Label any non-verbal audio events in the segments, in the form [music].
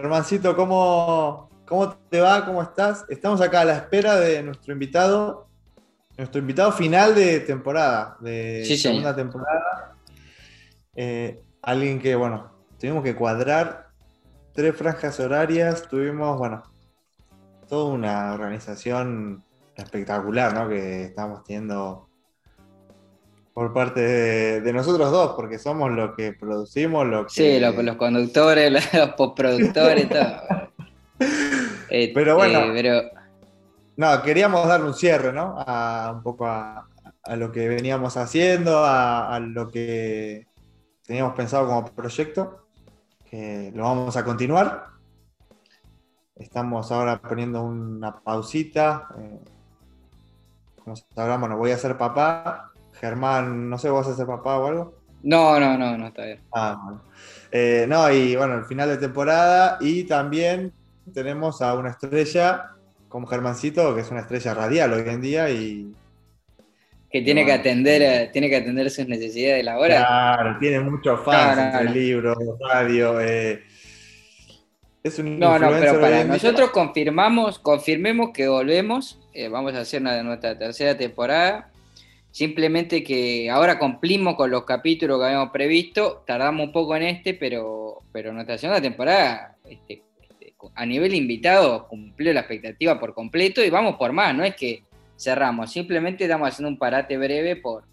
Germancito, ¿cómo, ¿cómo te va? ¿Cómo estás? Estamos acá a la espera de nuestro invitado, nuestro invitado final de temporada, de Sí, segunda temporada. Eh, alguien que, bueno, tuvimos que cuadrar tres franjas horarias, tuvimos, bueno, toda una organización espectacular, ¿no? Que estamos teniendo por parte de, de nosotros dos, porque somos los que producimos, lo que... Sí, los, los conductores, [laughs] los postproductores, todo. Este, [laughs] Pero bueno. pero No, queríamos darle un cierre, ¿no? A un poco a, a lo que veníamos haciendo, a, a lo que teníamos pensado como proyecto, que lo vamos a continuar. Estamos ahora poniendo una pausita. eh, como sabrán, bueno, voy a ser papá. Germán, no sé, ¿vos vas a ser papá o algo? no, no, no, no está bien. Ah, bueno. Eh, no, y bueno, el final de temporada. Y también tenemos a una estrella como Germancito, que es una estrella radial hoy en día. Y Que tiene que atender, tiene que atender sus necesidades de la hora. claro, tiene muchos fans No, no, entre libros, radio. eh, es un No, no, pero para nosotros confirmamos, confirmemos que volvemos. eh, vamos a hacer una de nuestra tercera temporada. Simplemente que ahora cumplimos con los capítulos que habíamos previsto. Tardamos un poco en este, pero, pero nuestra segunda temporada, este, este, a nivel invitado, cumplió la expectativa por completo y vamos por más. No es que cerramos, simplemente estamos haciendo un parate breve por,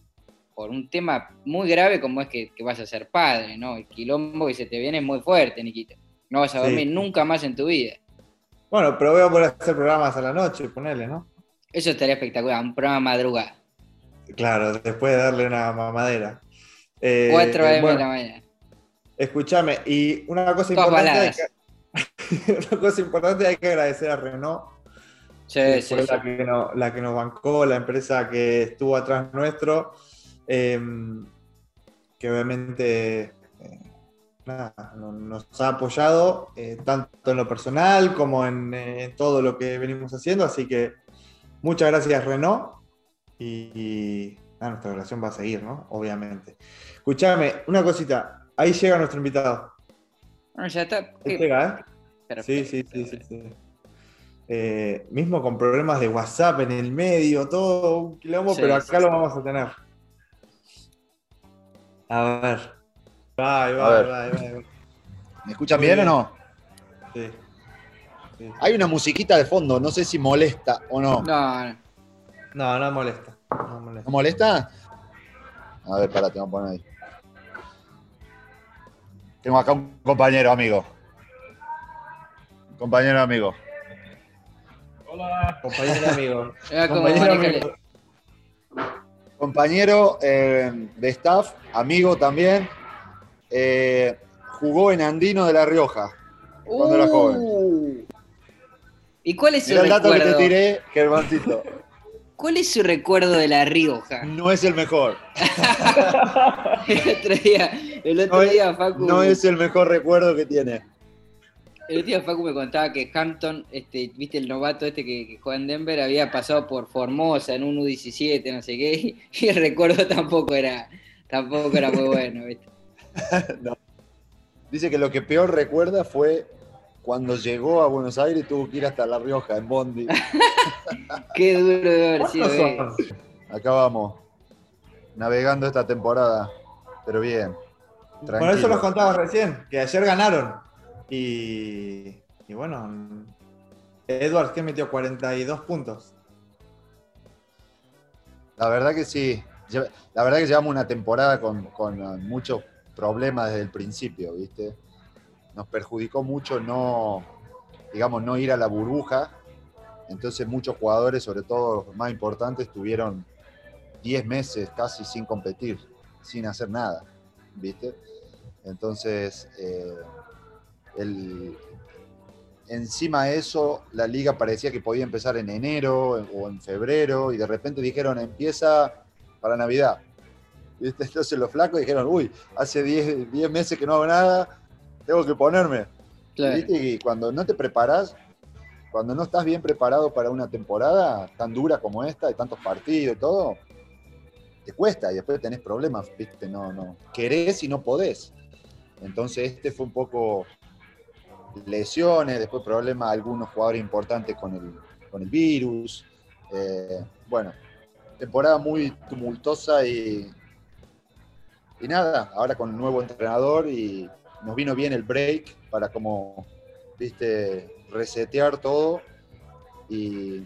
por un tema muy grave como es que, que vas a ser padre, ¿no? El quilombo que se te viene es muy fuerte, Nikita. No vas a Sí. dormir nunca más en tu vida. Bueno, pero voy a poder hacer programas a la noche, ponele, ¿no? Eso estaría espectacular, un programa madrugada. Claro, después de darle una mamadera. Eh, 4 a.m. bueno, de la mañana. Escúchame, y una cosa Todas importante. hay que- [laughs] una cosa importante hay que agradecer a Renault, Sí, que sí, fue sí. La, que no- la que nos bancó, la empresa que estuvo atrás nuestro, eh, que obviamente eh, nada, nos ha apoyado eh, tanto en lo personal como en, eh, en todo lo que venimos haciendo, así que muchas gracias Renault y, nuestra relación va a seguir, ¿no? Obviamente. Escúchame, una cosita, ahí llega nuestro invitado. Bueno, ya está. Llega, ¿eh? Sí, Perfecto. sí, sí, sí. sí. Eh, mismo con problemas de WhatsApp en el medio, todo un quilombo, Sí, pero acá sí. lo vamos a tener. A ver. Va, ahí va, A ver. va, ahí va, ahí va. ¿Me escuchan bien, bien. o no? Sí. Sí. Hay una musiquita de fondo, no sé si molesta o. No, no. No, no molesta. No molesta. ¿No molesta? A ver, pará, te voy a poner ahí. Tengo acá un compañero amigo. Un compañero amigo. Compañero amigo. [laughs] Compañero amigo. Compañero eh, de staff, amigo también. Eh, jugó en Andino de La Rioja. Cuando era joven. Uh. ¿Y cuál es su Mira el dato que te tiré, Germancito. [laughs] ¿Cuál es su recuerdo de La Rioja? No es el mejor. [laughs] El otro día, el otro No es- día Facu, No es el mejor recuerdo que tiene. el otro día Facu me contaba que Hampton, este, viste el novato este que, que juega en Denver, había pasado por Formosa en un U17, no sé qué, y, y el recuerdo tampoco era, tampoco era muy bueno, ¿viste? [laughs] Dice que lo que peor recuerda fue cuando llegó a Buenos Aires tuvo que ir hasta La Rioja en Bondi. [laughs] Qué duro de haber sido. ¿Cuántos eh. son? Acá vamos, navegando esta temporada, pero bien. Por eso Tranquilo. nos contabas recién, que ayer ganaron. Y, y bueno, Edwards que metió 42 puntos. La verdad que sí. La verdad que llevamos una temporada con, con, muchos problemas desde el principio, ¿viste? Nos perjudicó mucho no, digamos, no ir a la burbuja. Entonces muchos jugadores, sobre todo los más importantes, tuvieron 10 meses casi sin competir, sin hacer nada, ¿viste? Entonces, eh, el- encima de eso, la liga parecía que podía empezar en enero o en febrero y de repente dijeron empieza para Navidad. Entonces los flacos dijeron, uy, hace 10 10 meses que no hago nada, tengo que ponerme. Claro. ¿Viste? Y cuando no te preparas, cuando no estás bien preparado para una temporada tan dura como esta, de tantos partidos y todo, te cuesta y después tenés problemas, ¿viste? No, no. Querés y no podés. Entonces este fue un poco lesiones, después problemas algunos jugadores importantes con el, con el virus. Eh, bueno, temporada muy tumultuosa y, y nada, ahora con un nuevo entrenador y nos vino bien el break para como, viste, resetear todo. Y,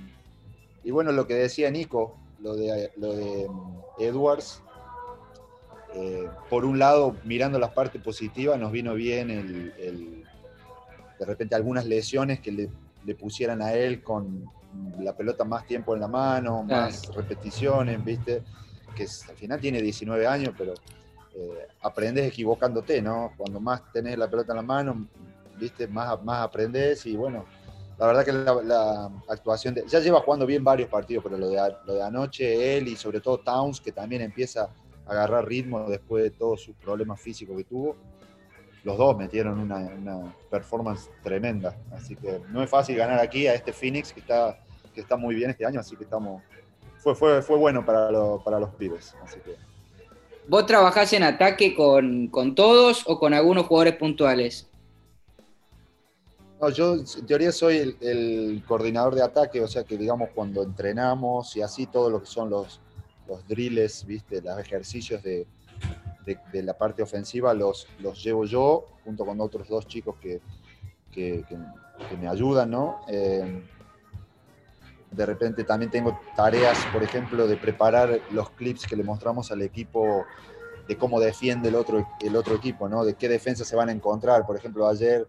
y bueno, lo que decía Nico, lo de, lo de mm, Edwards, eh, por un lado, mirando las partes positivas, nos vino bien el, de repente algunas lesiones que le, le, pusieran a él con la pelota más tiempo en la mano, más repeticiones, ¿viste? Que al final tiene 19 años, pero eh, aprendes equivocándote, ¿no? Cuando más tenés la pelota en la mano, ¿viste? Más, más aprendes y bueno, la verdad que la, actuación ya lleva jugando bien varios partidos, pero lo de, lo anoche, él y sobre todo Towns, que también empieza agarrar ritmo después de todos sus problemas físicos que tuvo. Los dos metieron una, performance tremenda. Así que no es fácil ganar aquí a este Phoenix que está, que está muy bien este año. Así que estamos. Fue, fue, fue bueno para, para los pibes. Así que. ¿Vos trabajás en ataque con, con todos o con algunos jugadores puntuales? No, yo en teoría soy el, coordinador de ataque, o sea que digamos cuando entrenamos y así todo lo que son los, los drills, ¿viste? los ejercicios de, de, la parte ofensiva los, los llevo yo, junto con otros dos chicos que, que, que, me ayudan, ¿no? Eh, de repente también tengo tareas, por ejemplo, de preparar los clips que le mostramos al equipo de cómo defiende el otro, el otro equipo, ¿no? De qué defensa se van a encontrar. Por ejemplo, ayer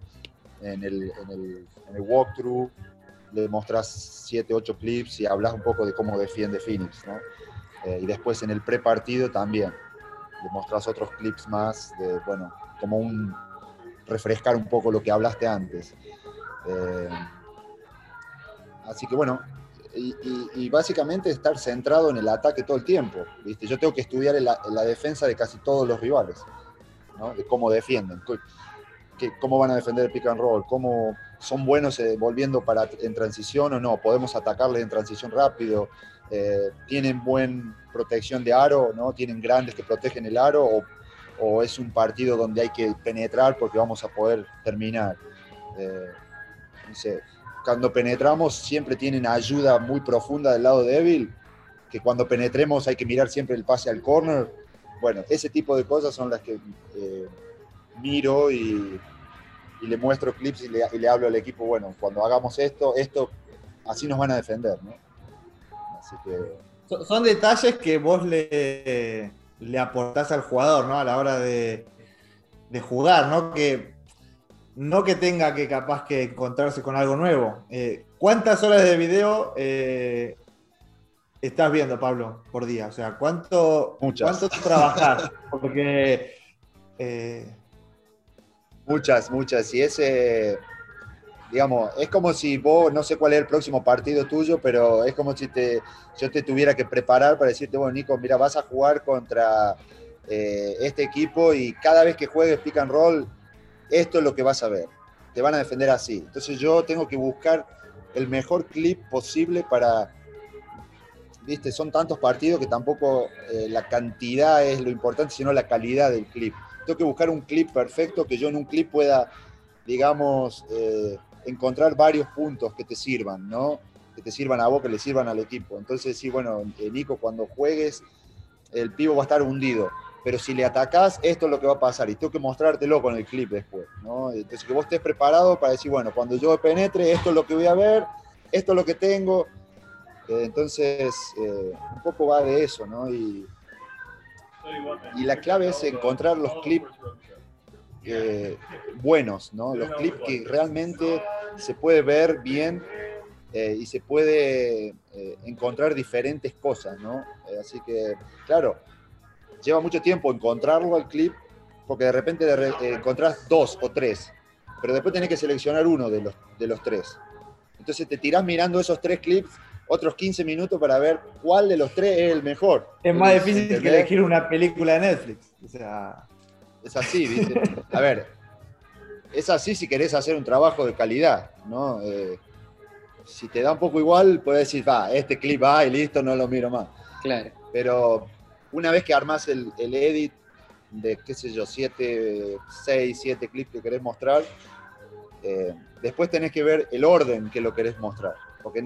en el, en el, en el walkthrough le mostrás 7, 8 clips y hablas un poco de cómo defiende Phoenix, ¿no? Eh, y después en el pre-partido también. Le mostrás otros clips más de, bueno, como un refrescar un poco lo que hablaste antes. Eh, así que bueno, y, básicamente estar centrado en el ataque todo el tiempo. ¿viste? Yo tengo que estudiar la, defensa de casi todos los rivales, ¿no? de cómo defienden, que, cómo van a defender el pick and roll, cómo son buenos eh, volviendo para, en transición o no, podemos atacarles en transición rápido, eh, tienen buena protección de aro, ¿no? Tienen grandes que protegen el aro o, o, es un partido donde hay que penetrar porque vamos a poder terminar. Eh, cuando penetramos siempre tienen ayuda muy profunda del lado débil, que cuando penetremos hay que mirar siempre el pase al corner. Bueno, ese tipo de cosas son las que eh, miro y, le muestro clips y le, hablo al equipo, bueno, cuando hagamos esto, esto, así nos van a defender, ¿no? Son detalles que vos le, le aportás al jugador, ¿no? A la hora de, jugar, ¿no? Que, no que tenga que capaz que encontrarse con algo nuevo. Eh, ¿Cuántas horas de video eh, estás viendo, Pablo, por día? O sea, ¿cuánto, Muchas. ¿cuánto trabajas? Porque... Eh, muchas, muchas. Y ese digamos, es como si vos, no sé cuál es el próximo partido tuyo, pero es como si te, yo te tuviera que preparar para decirte, bueno, Nico, mira, vas a jugar contra este equipo y cada vez que juegues pick and roll, esto es lo que vas a ver. Te van a defender así. Entonces yo tengo que buscar el mejor clip posible para, viste, son tantos partidos que tampoco eh, la cantidad es lo importante, sino la calidad del clip. Tengo que buscar un clip perfecto que yo en un clip pueda, digamos, eh, encontrar varios puntos que te sirvan, ¿no? Que te sirvan a vos, que le sirvan al equipo. Entonces, sí, bueno, eh, Nico, cuando juegues, el pivo va a estar hundido. Pero si le atacás, esto es lo que va a pasar. Y tengo que mostrártelo con el clip después, ¿no? Entonces, que vos estés preparado para decir, bueno, cuando yo penetre, esto es lo que voy a ver, esto es lo que tengo. Eh, entonces, eh, un poco va de eso, ¿no? Y, y la clave es encontrar los clips eh, buenos, ¿no? Los clips que realmente se puede ver bien y se puede encontrar diferentes cosas, ¿no? Así que, claro, lleva mucho tiempo encontrarlo al clip, porque de repente de encontrás dos o tres, pero después tenés que seleccionar uno de los, de los tres. Entonces te tirás mirando esos tres clips otros 15 minutos para ver cuál de los tres es el mejor. Es más difícil que elegir una película de Netflix. O sea... Es así, ¿viste? A ver, es así si querés hacer un trabajo de calidad, ¿no? Eh, si te da un poco igual, puedes decir, va, este clip va y listo, no lo miro más. Claro. Pero una vez que armás el, el edit de, qué sé yo, siete, seis, siete clips que querés mostrar, eh, después tenés que ver el orden que lo querés mostrar. Porque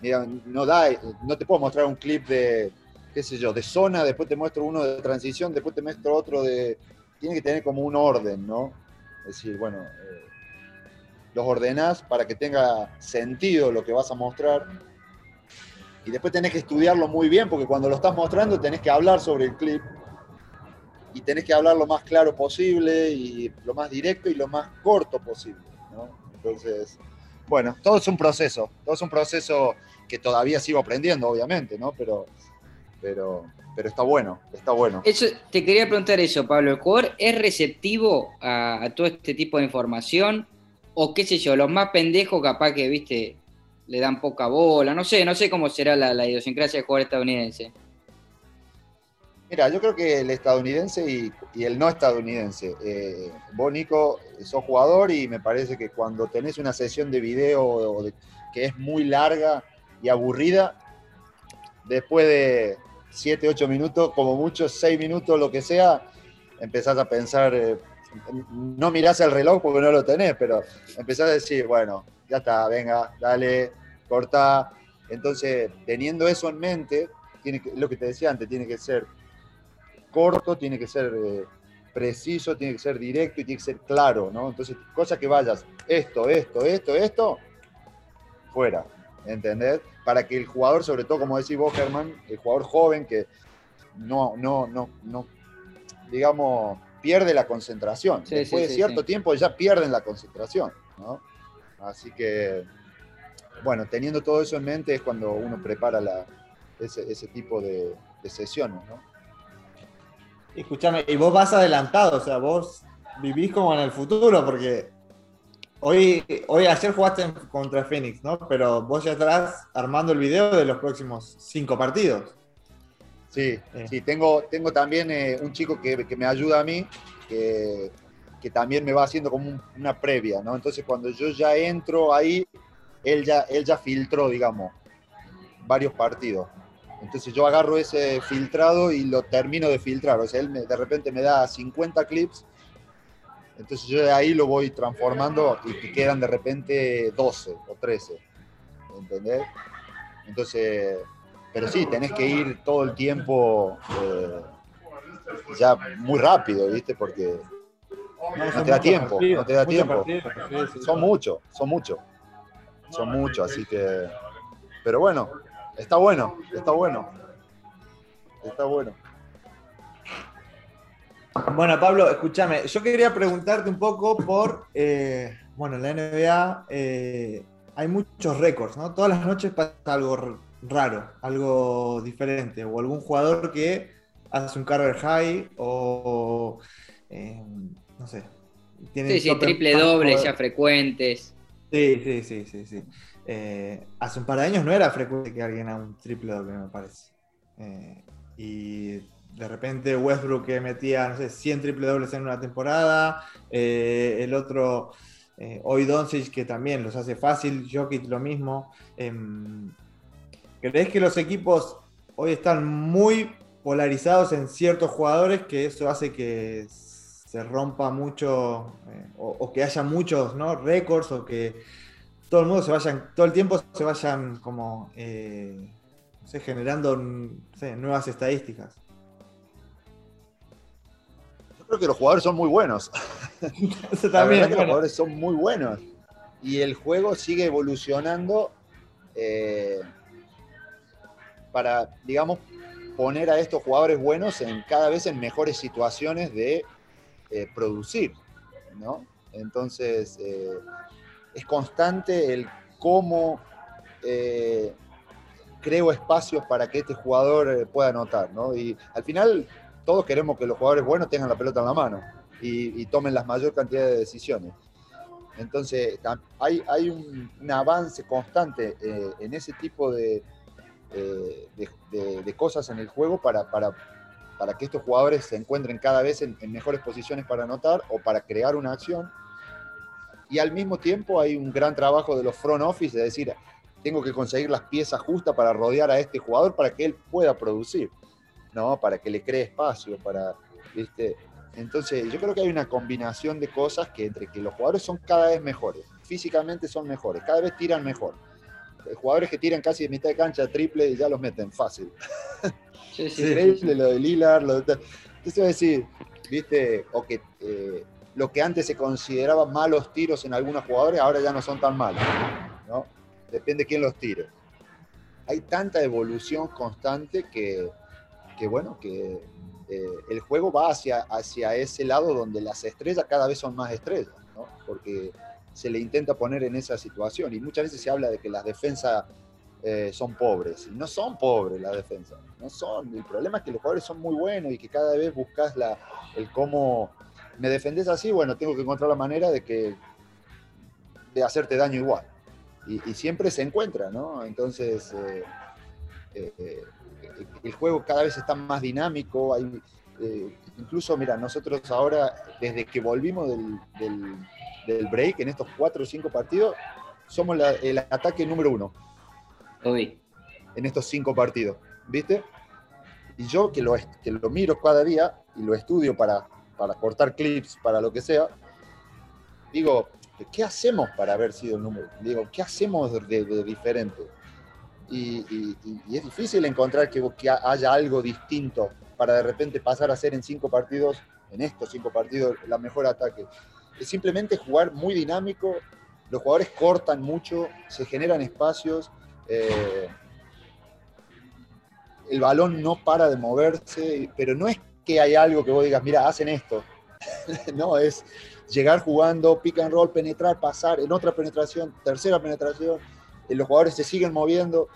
mira, no da, no te puedo mostrar un clip de, qué sé yo, de zona, después te muestro uno de transición, después te muestro otro de. Tiene que tener como un orden, ¿no? Es decir, bueno, eh, los ordenás para que tenga sentido lo que vas a mostrar. Y después tenés que estudiarlo muy bien, porque cuando lo estás mostrando tenés que hablar sobre el clip y tenés que hablar lo más claro posible y lo más directo y lo más corto posible. ¿no? Entonces, bueno, todo es un proceso, todo es un proceso que todavía sigo aprendiendo, obviamente, ¿no? Pero, pero, pero está bueno, está bueno. Eso, te quería preguntar eso, Pablo. ¿El jugador es receptivo a, todo este tipo de información? O qué sé yo, los más pendejos capaz que, viste, le dan poca bola. No sé, no sé cómo será la, idiosincrasia del jugador estadounidense. Mira, yo creo que el estadounidense y, el no estadounidense. Eh, vos, Nico, sos jugador y me parece que cuando tenés una sesión de video que es muy larga y aburrida, después de 7, 8 minutos, como mucho 6 minutos, lo que sea, empezás a pensar, eh, no mirás el reloj porque no lo tenés, pero empezás a decir, bueno, ya está, venga, dale, corta. Entonces, teniendo eso en mente, tiene lo que te decía antes, tiene que ser corto, tiene que ser eh, preciso, tiene que ser directo y tiene que ser claro, ¿no? Entonces, cosa que vayas, esto, esto, esto, esto, fuera, ¿entendés? Para que el jugador, sobre todo, como decís vos, Germán, el jugador joven que no, no, no, no, digamos, pierde la concentración. Después de cierto tiempo ya pierden la concentración, ¿no? Así que, bueno, teniendo todo eso en mente es cuando uno prepara la, ese, tipo de, de sesiones, ¿no? Escúchame, y vos vas adelantado, o sea, vos vivís como en el futuro, porque hoy, hoy ayer jugaste contra Phoenix, ¿no? Pero vos ya estarás armando el video de los próximos cinco partidos. Sí, eh. sí, tengo, tengo también eh, un chico que, me ayuda a mí, que, también me va haciendo como una previa, ¿no? Entonces cuando yo ya entro ahí, él ya, él ya filtró, digamos, varios partidos. Entonces yo agarro ese filtrado y lo termino de filtrar. O sea, él de repente me da 50 clips, entonces yo de ahí lo voy transformando y quedan de repente 12 o 13. ¿Entendés? Entonces, pero sí, tenés que ir todo el tiempo eh, ya muy rápido, ¿viste? Porque no, te da tiempo, no te da tiempo. Son muchos, son muchos. Son muchos, así que... Pero bueno, Está bueno, está bueno. Está bueno. Bueno, Pablo, escúchame, yo quería preguntarte un poco por, eh, bueno, en la NBA eh, hay muchos récords, ¿no? Todas las noches pasa algo raro, algo diferente, o algún jugador que hace un career high, o, eh, no sé. Tiene sí, sí, triple doble ya frecuentes. Sí, sí, sí, sí, sí. Eh, hace un par de años no era frecuente que alguien haga un triple doble, me parece. Eh, y de repente Westbrook que metía, no sé, 100 triple dobles en una temporada, eh, el otro, hoy Doncic que también los hace fácil, Jokic lo mismo. Em, ¿Crees que los equipos hoy están muy polarizados en ciertos jugadores que eso hace que se rompa mucho o, o, que haya muchos ¿no? récords o que todo el mundo se vayan, todo el tiempo se vayan como eh, generando nuevas estadísticas. Yo creo que los jugadores son muy buenos. [laughs] Eso también. Los jugadores son muy buenos. Y el juego sigue evolucionando eh, para, digamos, poner a estos jugadores buenos en cada vez en mejores situaciones de eh, producir, ¿no? Entonces, es constante el cómo eh, creo espacios para que este jugador eh, pueda anotar, ¿no? Y al final todos queremos que los jugadores buenos tengan la pelota en la mano y, tomen la mayor cantidad de decisiones. Entonces, hay, hay un, avance constante eh, en ese tipo de, de, cosas en el juego para, para, para, que estos jugadores se encuentren cada vez en mejores posiciones para anotar o para crear una acción y al mismo tiempo hay un gran trabajo de los front office, de decir, tengo que conseguir las piezas justas para rodear a este jugador para que él pueda producir, ¿no? Para que le cree espacio, para, ¿viste? Entonces, yo creo que hay una combinación de cosas que entre que los jugadores son cada vez mejores, físicamente son mejores, cada vez tiran mejor. Jugadores que tiran casi de mitad de cancha triple y ya los meten fácil. Sí, sí, [laughs] Increíble lo de Lilar, lo de... Entonces, a decir, viste, o que eh, lo que antes se consideraba malos tiros en algunos jugadores, ahora ya no son tan malos, ¿no? Depende de quién los tire. Hay tanta evolución constante que, que bueno, que eh, el juego va hacia, hacia ese lado donde las estrellas cada vez son más estrellas, ¿no? Porque se le intenta poner en esa situación y muchas veces se habla de que las defensas eh, son pobres. Y no son pobres las defensas, no son. El problema es que los jugadores son muy buenos y que cada vez buscas la, el cómo me defendés así, bueno, tengo que encontrar la manera de que de hacerte daño igual. Y, siempre se encuentra, ¿no? Entonces, eh, eh, el juego cada vez está más dinámico. Hay, incluso, mira, nosotros ahora, desde que volvimos del, del, break, en estos cuatro o cinco partidos, somos el ataque número uno. Hoy. En estos cinco partidos, ¿viste? Y yo que lo, que lo miro cada día y lo estudio para, para cortar clips, para lo que sea, digo, ¿qué hacemos para haber sido el número? Digo, ¿qué hacemos de, diferente? Y, es difícil encontrar que, que, haya algo distinto para de repente pasar a ser en cinco partidos, en estos cinco partidos, la mejor ataque. Es simplemente jugar muy dinámico, los jugadores cortan mucho, se generan espacios, eh, el balón no para de moverse, pero no es que hay algo que vos digas, mira, hacen esto. [laughs] no, es llegar jugando, pick and roll, penetrar, pasar, en otra penetración, tercera penetración, eh, los jugadores se siguen moviendo.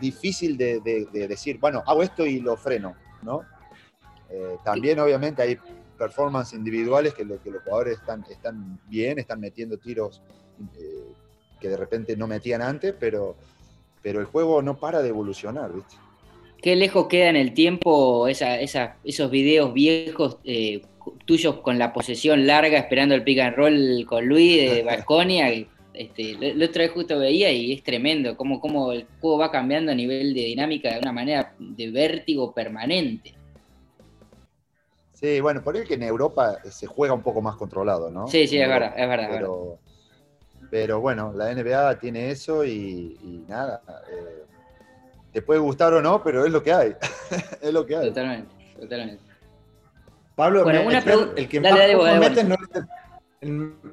Difícil de, decir, bueno, hago esto y lo freno, ¿no? Eh, también, obviamente, hay performances individuales que, que los jugadores están, están bien, están metiendo tiros eh, que de repente no metían antes, pero, pero el juego no para de evolucionar, ¿viste? qué lejos queda en el tiempo esos videos viejos eh, tuyos con la posesión larga esperando el pick and roll con Luis de [laughs] Balconia. Este, lo, otra vez justo veía y es tremendo cómo, cómo el juego va cambiando a nivel de dinámica de una manera de vértigo permanente. Sí, bueno, por ahí que en Europa se juega un poco más controlado, ¿no? Sí, sí, es verdad, es verdad. Pero, bueno, la NBA tiene eso y, nada. Eh, te puede gustar o no, pero es lo que hay. [laughs] es lo que hay. Totalmente, totalmente. Pablo, el, que más puntos mete no es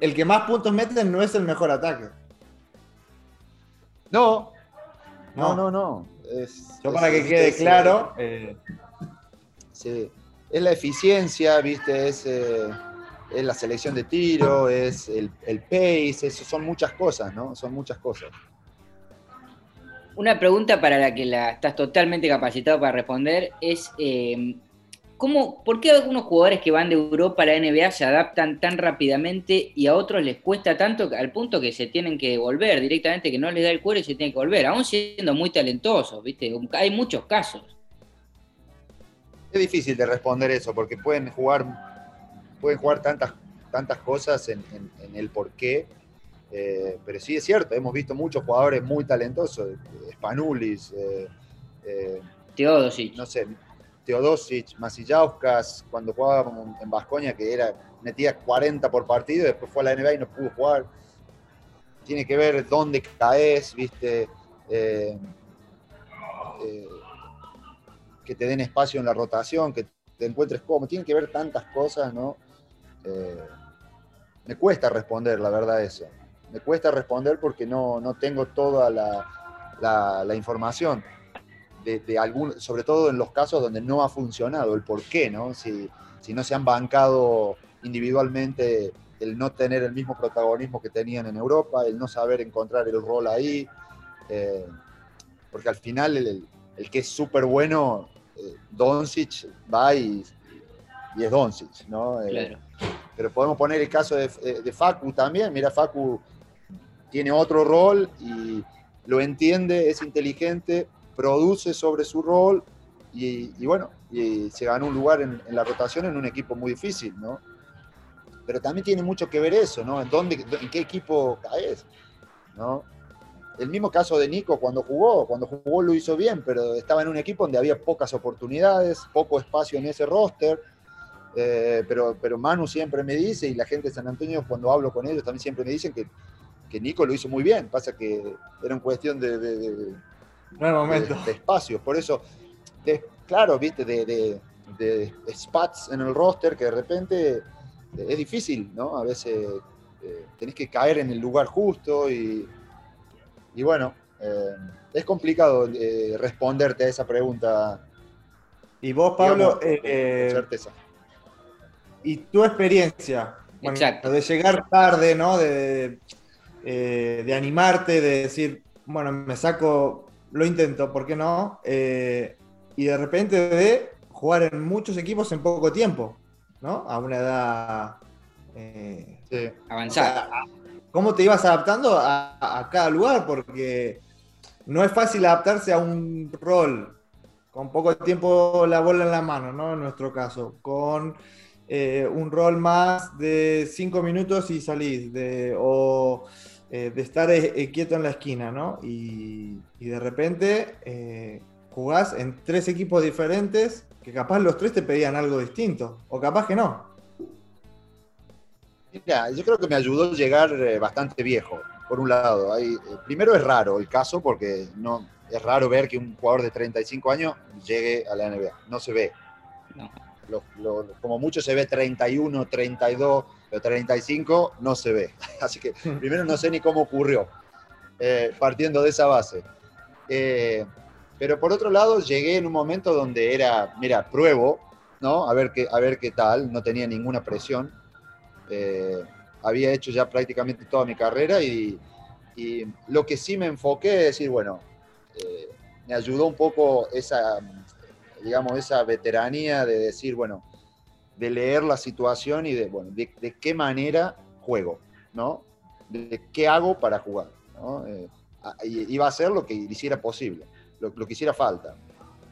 el, que más puntos mete no es el mejor ataque. No, no, no, no. Yo para que quede claro. Eh, sí, es la eficiencia, viste, es, eh, es la selección de tiro, es el, pace, son muchas cosas, ¿no? Son muchas cosas. Una pregunta para la que la estás totalmente capacitado para responder es, eh, ¿cómo, ¿por qué algunos jugadores que van de Europa a la NBA se adaptan tan rápidamente y a otros les cuesta tanto al punto que se tienen que volver directamente, que no les da el cuero y se tienen que volver, aún siendo muy talentosos, ¿viste? Hay muchos casos. Es difícil de responder eso porque pueden jugar, pueden jugar tantas, tantas cosas en, en el por qué eh, pero sí es cierto, hemos visto muchos jugadores muy talentosos, Spanulis, eh, eh, Teodosic. No sé, Teodosic, Masillauskas, cuando jugaba en Vascoña, que era, metía 40 por partido, después fue a la NBA y no pudo jugar. Tiene que ver dónde caes, viste, que te den espacio en la rotación, que te encuentres cómodo. Tiene que ver tantas cosas, ¿no? me cuesta responder, la verdad, eso me cuesta responder porque no, tengo toda la, información. De, algún, sobre todo en los casos donde no ha funcionado, el por qué, ¿no? Si, no se han bancado individualmente el no tener el mismo protagonismo que tenían en Europa, el no saber encontrar el rol ahí, eh, porque al final el, que es súper bueno, eh, Doncic va y, es Doncic, ¿no? Eh, pero podemos poner el caso de, de Facu también, mira, Facu tiene otro rol y lo entiende, es inteligente, produce sobre su rol y, bueno, y se gana un lugar en, la rotación en un equipo muy difícil, ¿no? Pero también tiene mucho que ver eso, ¿no? ¿En, dónde, en qué equipo caes? ¿no? El mismo caso de Nico cuando jugó, cuando jugó lo hizo bien, pero estaba en un equipo donde había pocas oportunidades, poco espacio en ese roster, Eh, pero, pero Manu siempre me dice, y la gente de San Antonio, cuando hablo con ellos, también siempre me dicen que, que Nico lo hizo muy bien. Pasa que era una cuestión de, de, espacios. Por eso, claro, viste, de, de, spots en el roster que de repente es difícil, ¿no? A veces eh, tenés que caer en el lugar justo y, y bueno, eh, es complicado eh, responderte a esa pregunta. Y vos, Pablo, certeza. Y tu experiencia, de llegar tarde, ¿no? De, de animarte, de decir, bueno, me saco, lo intento, ¿por qué no? y de repente de jugar en muchos equipos en poco tiempo, ¿no? A una edad eh, avanzada. ¿Cómo te ibas adaptando a, cada lugar? Porque no es fácil adaptarse a un rol con poco tiempo la bola en la mano, ¿no? En nuestro caso, con eh, un rol más de cinco minutos y salís, o eh, de estar quieto en la esquina, ¿no? Y, y de repente jugás en tres equipos diferentes que capaz los tres te pedían algo distinto, o capaz que no. Mira, yo creo que me ayudó llegar eh, bastante viejo, por un lado. Eh, primero es raro el caso, porque no, es raro ver que un jugador de 35 años llegue a la NBA. No se ve. como mucho se ve 31, 32, pero 35 no se ve. [laughs] Así que [laughs] primero no sé ni cómo ocurrió, eh, partiendo de esa base. Pero por otro lado, llegué en un momento donde era, mira, pruebo, ¿no? A ver qué, a ver qué tal, no tenía ninguna presión. Eh, había hecho ya prácticamente toda mi carrera y, lo que sí me enfoqué es decir, bueno, eh, me ayudó un poco esa, digamos, esa veteranía de decir, bueno, de leer la situación y de, bueno, de, qué manera juego, ¿no? De qué hago para jugar, ¿no? Eh, iba a hacer lo que hiciera posible lo, que hiciera falta.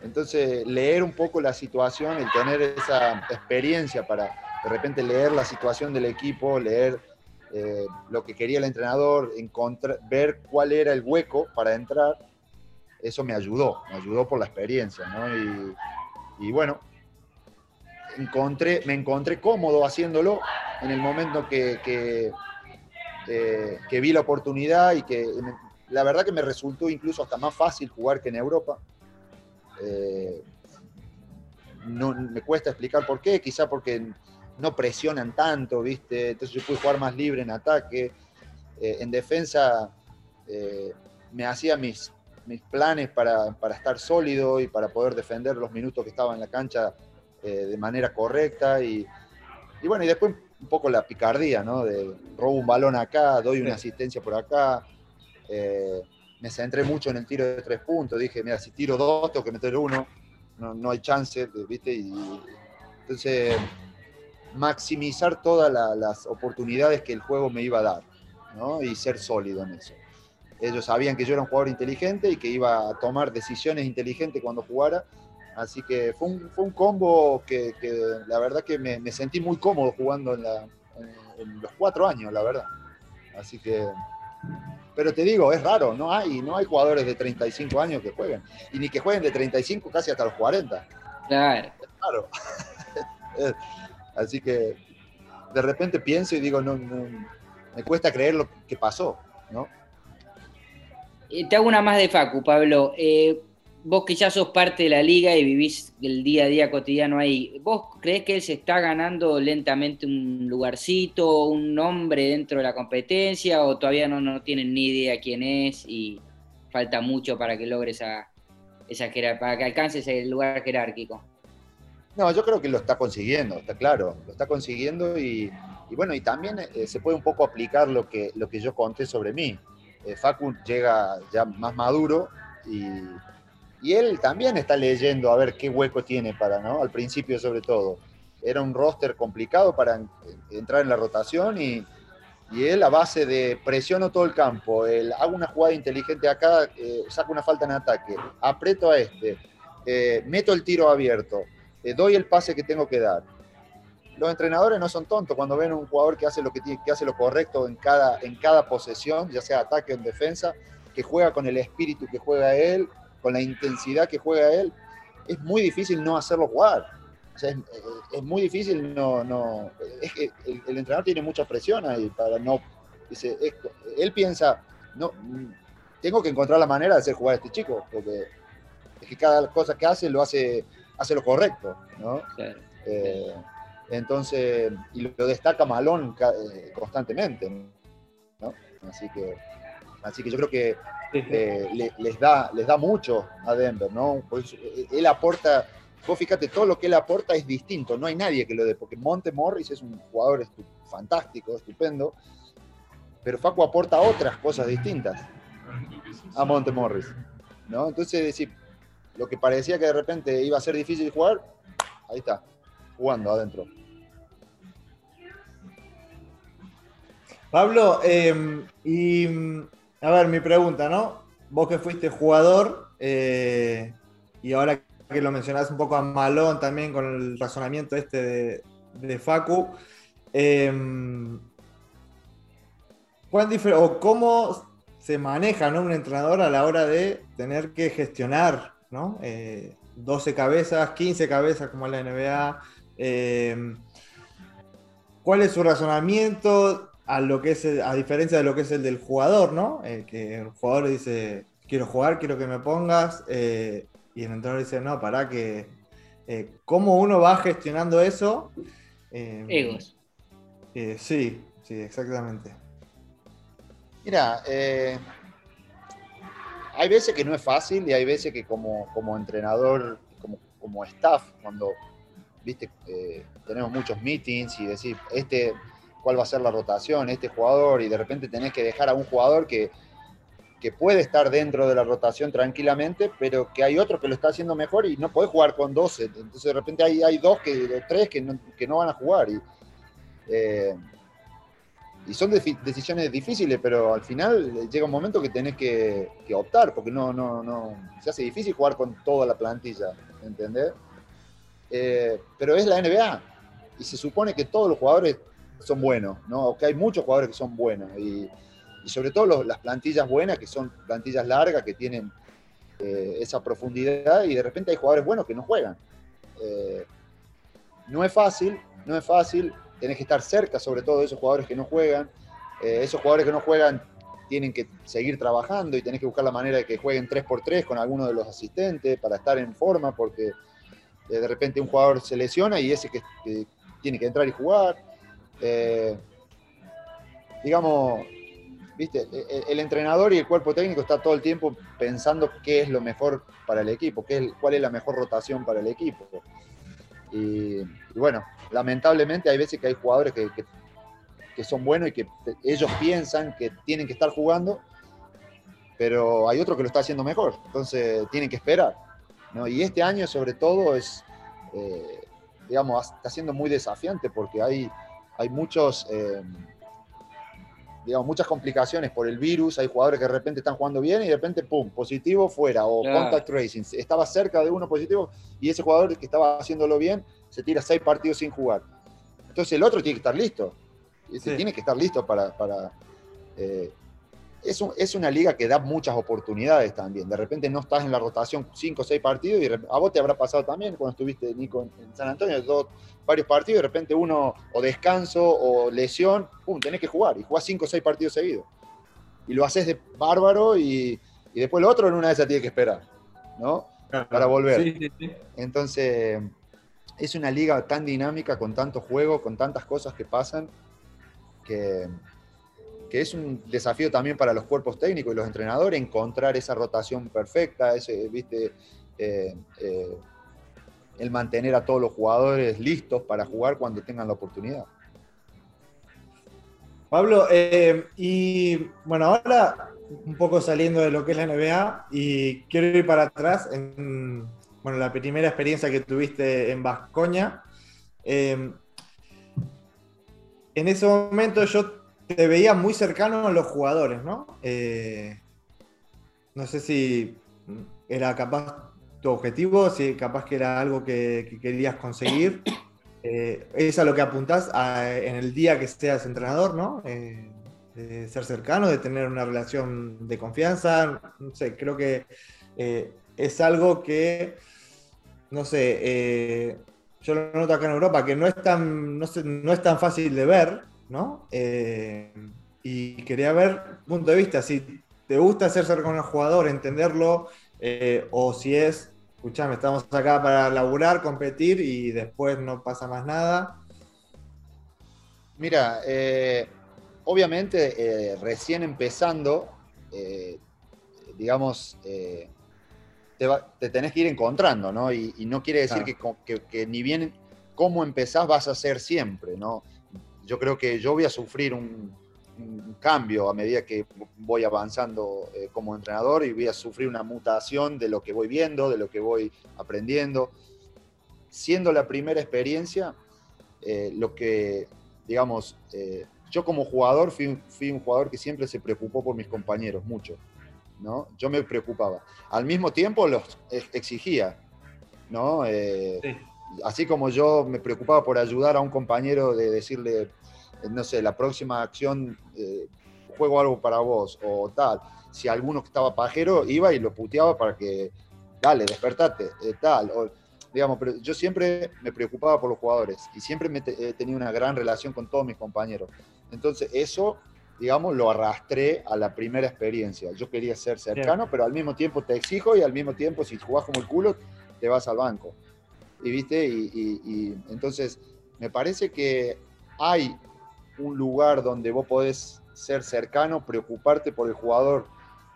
Entonces, leer un poco la situación, el tener esa experiencia para de repente leer la situación del equipo, leer eh, lo que quería el entrenador, encontrar, ver cuál era el hueco para entrar, eso me ayudó, me ayudó por la experiencia, ¿no? Y, bueno, encontré, me encontré cómodo haciéndolo en el momento que, que, eh, vi la oportunidad y que la verdad que me resultó incluso hasta más fácil jugar que en Europa. Eh, no, me cuesta explicar por qué, quizá porque no presionan tanto, ¿viste? Entonces yo pude jugar más libre en ataque. Eh, en defensa eh, me hacía mis, mis planes para, estar sólido y para poder defender los minutos que estaba en la cancha de manera correcta. Y, y, bueno, y después un poco la picardía, ¿no? De robo un balón acá, doy una asistencia por acá. Eh, me centré mucho en el tiro de tres puntos. Dije, mira, si tiro dos, tengo que meter uno. No, hay chance, ¿viste? Y, entonces, maximizar todas las oportunidades que el juego me iba a dar, ¿no? Y ser sólido en eso. Ellos sabían que yo era un jugador inteligente y que iba a tomar decisiones inteligentes cuando jugara. Así que fue un, fue un combo que, la verdad que me, sentí muy cómodo jugando en, en los cuatro años, la verdad. Así que pero te digo, es raro, no hay, no hay jugadores de 35 años que jueguen. Y ni que jueguen de 35 casi hasta los 40. Claro. Claro. [laughs] Así que de repente pienso y digo, no, me cuesta creer lo que pasó, ¿no? Eh, te hago una más de Facu, Pablo. Eh, vos que ya sos parte de la liga y vivís el día a día cotidiano ahí, ¿vos crees que él se está ganando lentamente un lugarcito, un nombre dentro de la competencia o todavía no, no tienen ni idea quién es y falta mucho para que logre esa, esa para que alcance ese lugar jerárquico? No, yo creo que lo está consiguiendo, está claro, lo está consiguiendo y, bueno, y también eh, se puede un poco aplicar lo que, lo que yo conté sobre mí. Eh, Facu llega ya más maduro y y él también está leyendo a ver qué hueco tiene para, ¿no? Al principio sobre todo. Era un roster complicado para entrar en la rotación y, y él a base de presiono todo el campo, el, hago una jugada inteligente acá, eh, saco una falta en ataque, aprieto a este, eh, meto el tiro abierto, eh, doy el pase que tengo que dar. Los entrenadores no son tontos cuando ven un jugador que hace lo, que, que hace lo correcto en cada, en cada posesión, ya sea ataque o en defensa, que juega con el espíritu que juega él, con la intensidad que juega él, es muy difícil no hacerlo jugar. es, muy difícil, no, no, es que el, entrenador tiene mucha presión ahí para no, dice, él piensa, no, tengo que encontrar la manera de hacer jugar a este chico, porque es que cada cosa que hace lo hace, hace lo correcto, ¿no? Eh, entonces, y lo destaca Malón eh, constantemente, ¿no? Así que, así que yo creo que eh, les, da, les da mucho a Denver, ¿no? Pues, él aporta Vos fíjate, todo lo que él aporta es distinto, no hay nadie que lo dé, porque Monte Morris es un jugador fantástico, estupendo, pero Facu aporta otras cosas distintas a Monte Morris. ¿no? Entonces, decir, lo que parecía que de repente iba a ser difícil jugar, ahí está, jugando adentro. Pablo, em, y a ver, mi pregunta, ¿no? Vos que fuiste jugador eh, y ahora que lo mencionás un poco a Malón también con el razonamiento este de, Facu. Em, o ¿Cómo se maneja un entrenador a la hora de tener que gestionar ¿no? 12 eh, cabezas, 15 cabezas como en la NBA? Em, ¿Cuál es su razonamiento a lo que es a diferencia de lo que es el del jugador, ¿no? Eh, que el jugador dice quiero jugar, quiero que me pongas, eh, y el entrenador dice, no, para que... Eh, ¿Cómo uno va gestionando eso? Eh, Egos. Eh, sí, sí, exactamente. Mira, hay veces que no es fácil y hay veces que como, como entrenador, como, como staff, cuando viste, tenemos muchos meetings y decir, este, cuál va a ser la rotación, este jugador, y de repente tenés que dejar a un jugador que, que puede estar dentro de la rotación tranquilamente, pero que hay otro que lo está haciendo mejor y no puede jugar con 12. Entonces de repente hay, hay dos, que, tres que no, que no van a jugar. Y, eh, y son decisiones difíciles, pero al final llega un momento que tenés que, optar, porque no, no, no, se hace difícil jugar con toda la plantilla, ¿entendés? Eh, pero es la NBA y se supone que todos los jugadores son buenos, ¿no? que hay muchos jugadores que son buenos y y sobre todo las plantillas buenas, que son plantillas largas, que tienen eh, esa profundidad, y de repente hay jugadores buenos que no juegan. Eh, no es fácil, no es fácil, tenés que estar cerca sobre todo de esos jugadores que no juegan. Eh, esos jugadores que no juegan tienen que seguir trabajando y tenés que buscar la manera de que jueguen 3x3 con alguno de los asistentes para estar en forma, porque de repente un jugador se lesiona y ese que, tiene que entrar y jugar. digamos, ¿viste? E, e, el entrenador y el cuerpo técnico está todo el tiempo pensando qué es lo mejor para el equipo, qué es, cuál es la mejor rotación para el equipo. Y, bueno, lamentablemente hay veces que hay jugadores que, son buenos y que ellos piensan que tienen que estar jugando, pero hay otro que lo está haciendo mejor, entonces tienen que esperar. Y este año sobre todo es, eh, digamos, está siendo muy desafiante porque hay, hay muchos... Eh, digamos, muchas complicaciones por el virus, hay jugadores que de repente están jugando bien y de repente, pum, positivo fuera, o contact tracing, estaba cerca de uno positivo y ese jugador que estaba haciéndolo bien se tira seis partidos sin jugar. Entonces el otro tiene que estar listo, tiene que estar listo para... para eh, es, una liga que da muchas oportunidades también. De repente no estás en la rotación cinco o seis partidos y a vos te habrá pasado también cuando estuviste, Nico, en San Antonio, dos, varios partidos y de repente uno o descanso o lesión, pum, tenés que jugar y jugás cinco o seis partidos seguidos. Y lo haces de bárbaro y, después lo otro en una de esas tiene que esperar, ¿no? Para volver. Entonces, es una liga tan dinámica, con tanto juego, con tantas cosas que pasan, que, que es un desafío también para los cuerpos técnicos y los entrenadores encontrar esa rotación perfecta, ese, viste, eh, eh, el mantener a todos los jugadores listos para jugar cuando tengan la oportunidad. Pablo, eh, y bueno, ahora un poco saliendo de lo que es la NBA y quiero ir para atrás en bueno, la primera experiencia que tuviste en Vascoña. En ese momento yo te veía muy cercano a los jugadores, ¿no? Eh, no sé si era capaz tu objetivo, si capaz que era algo que, querías conseguir. [coughs] Eh, es a lo que apuntás en el día que seas entrenador, ¿no? Eh, de ser cercano, de tener una relación de confianza. No sé, creo que eh, es algo que, no sé, yo lo noto acá en Europa, que no es tan, no, es tan fácil de ver, ¿no? Eh, y quería ver punto de vista, si te gusta hacer con el jugador, entenderlo, eh, o si es, escuchame, estamos acá para laburar, competir y después no pasa más nada. Mira, eh, obviamente recién empezando, digamos, te, tenés que ir encontrando, ¿no? Y, no quiere decir que, ni bien cómo empezás vas a ser siempre, ¿no? Yo creo que yo voy a sufrir un, cambio a medida que voy avanzando eh, como entrenador y voy a sufrir una mutación de lo que voy viendo, de lo que voy aprendiendo. Siendo la primera experiencia, eh, lo que, digamos, eh, yo como jugador fui, fui un jugador que siempre se preocupó por mis compañeros, mucho. ¿no? Yo me preocupaba. Al mismo tiempo los exigía, ¿no? Eh, así como yo me preocupaba por ayudar a un compañero de decirle, no sé, la próxima acción, eh, juego algo para vos o tal. Si alguno que estaba pajero iba y lo puteaba para que, dale, despertate, tal. O, digamos, pero yo siempre me preocupaba por los jugadores y siempre me he tenido una gran relación con todos mis compañeros. Entonces, eso digamos, lo arrastré a la primera experiencia. Yo quería ser cercano, pero al mismo tiempo te exijo y al mismo tiempo si jugás como el culo, te vas al banco. Y viste, y, entonces me parece que hay un lugar donde vos podés ser cercano, preocuparte por el jugador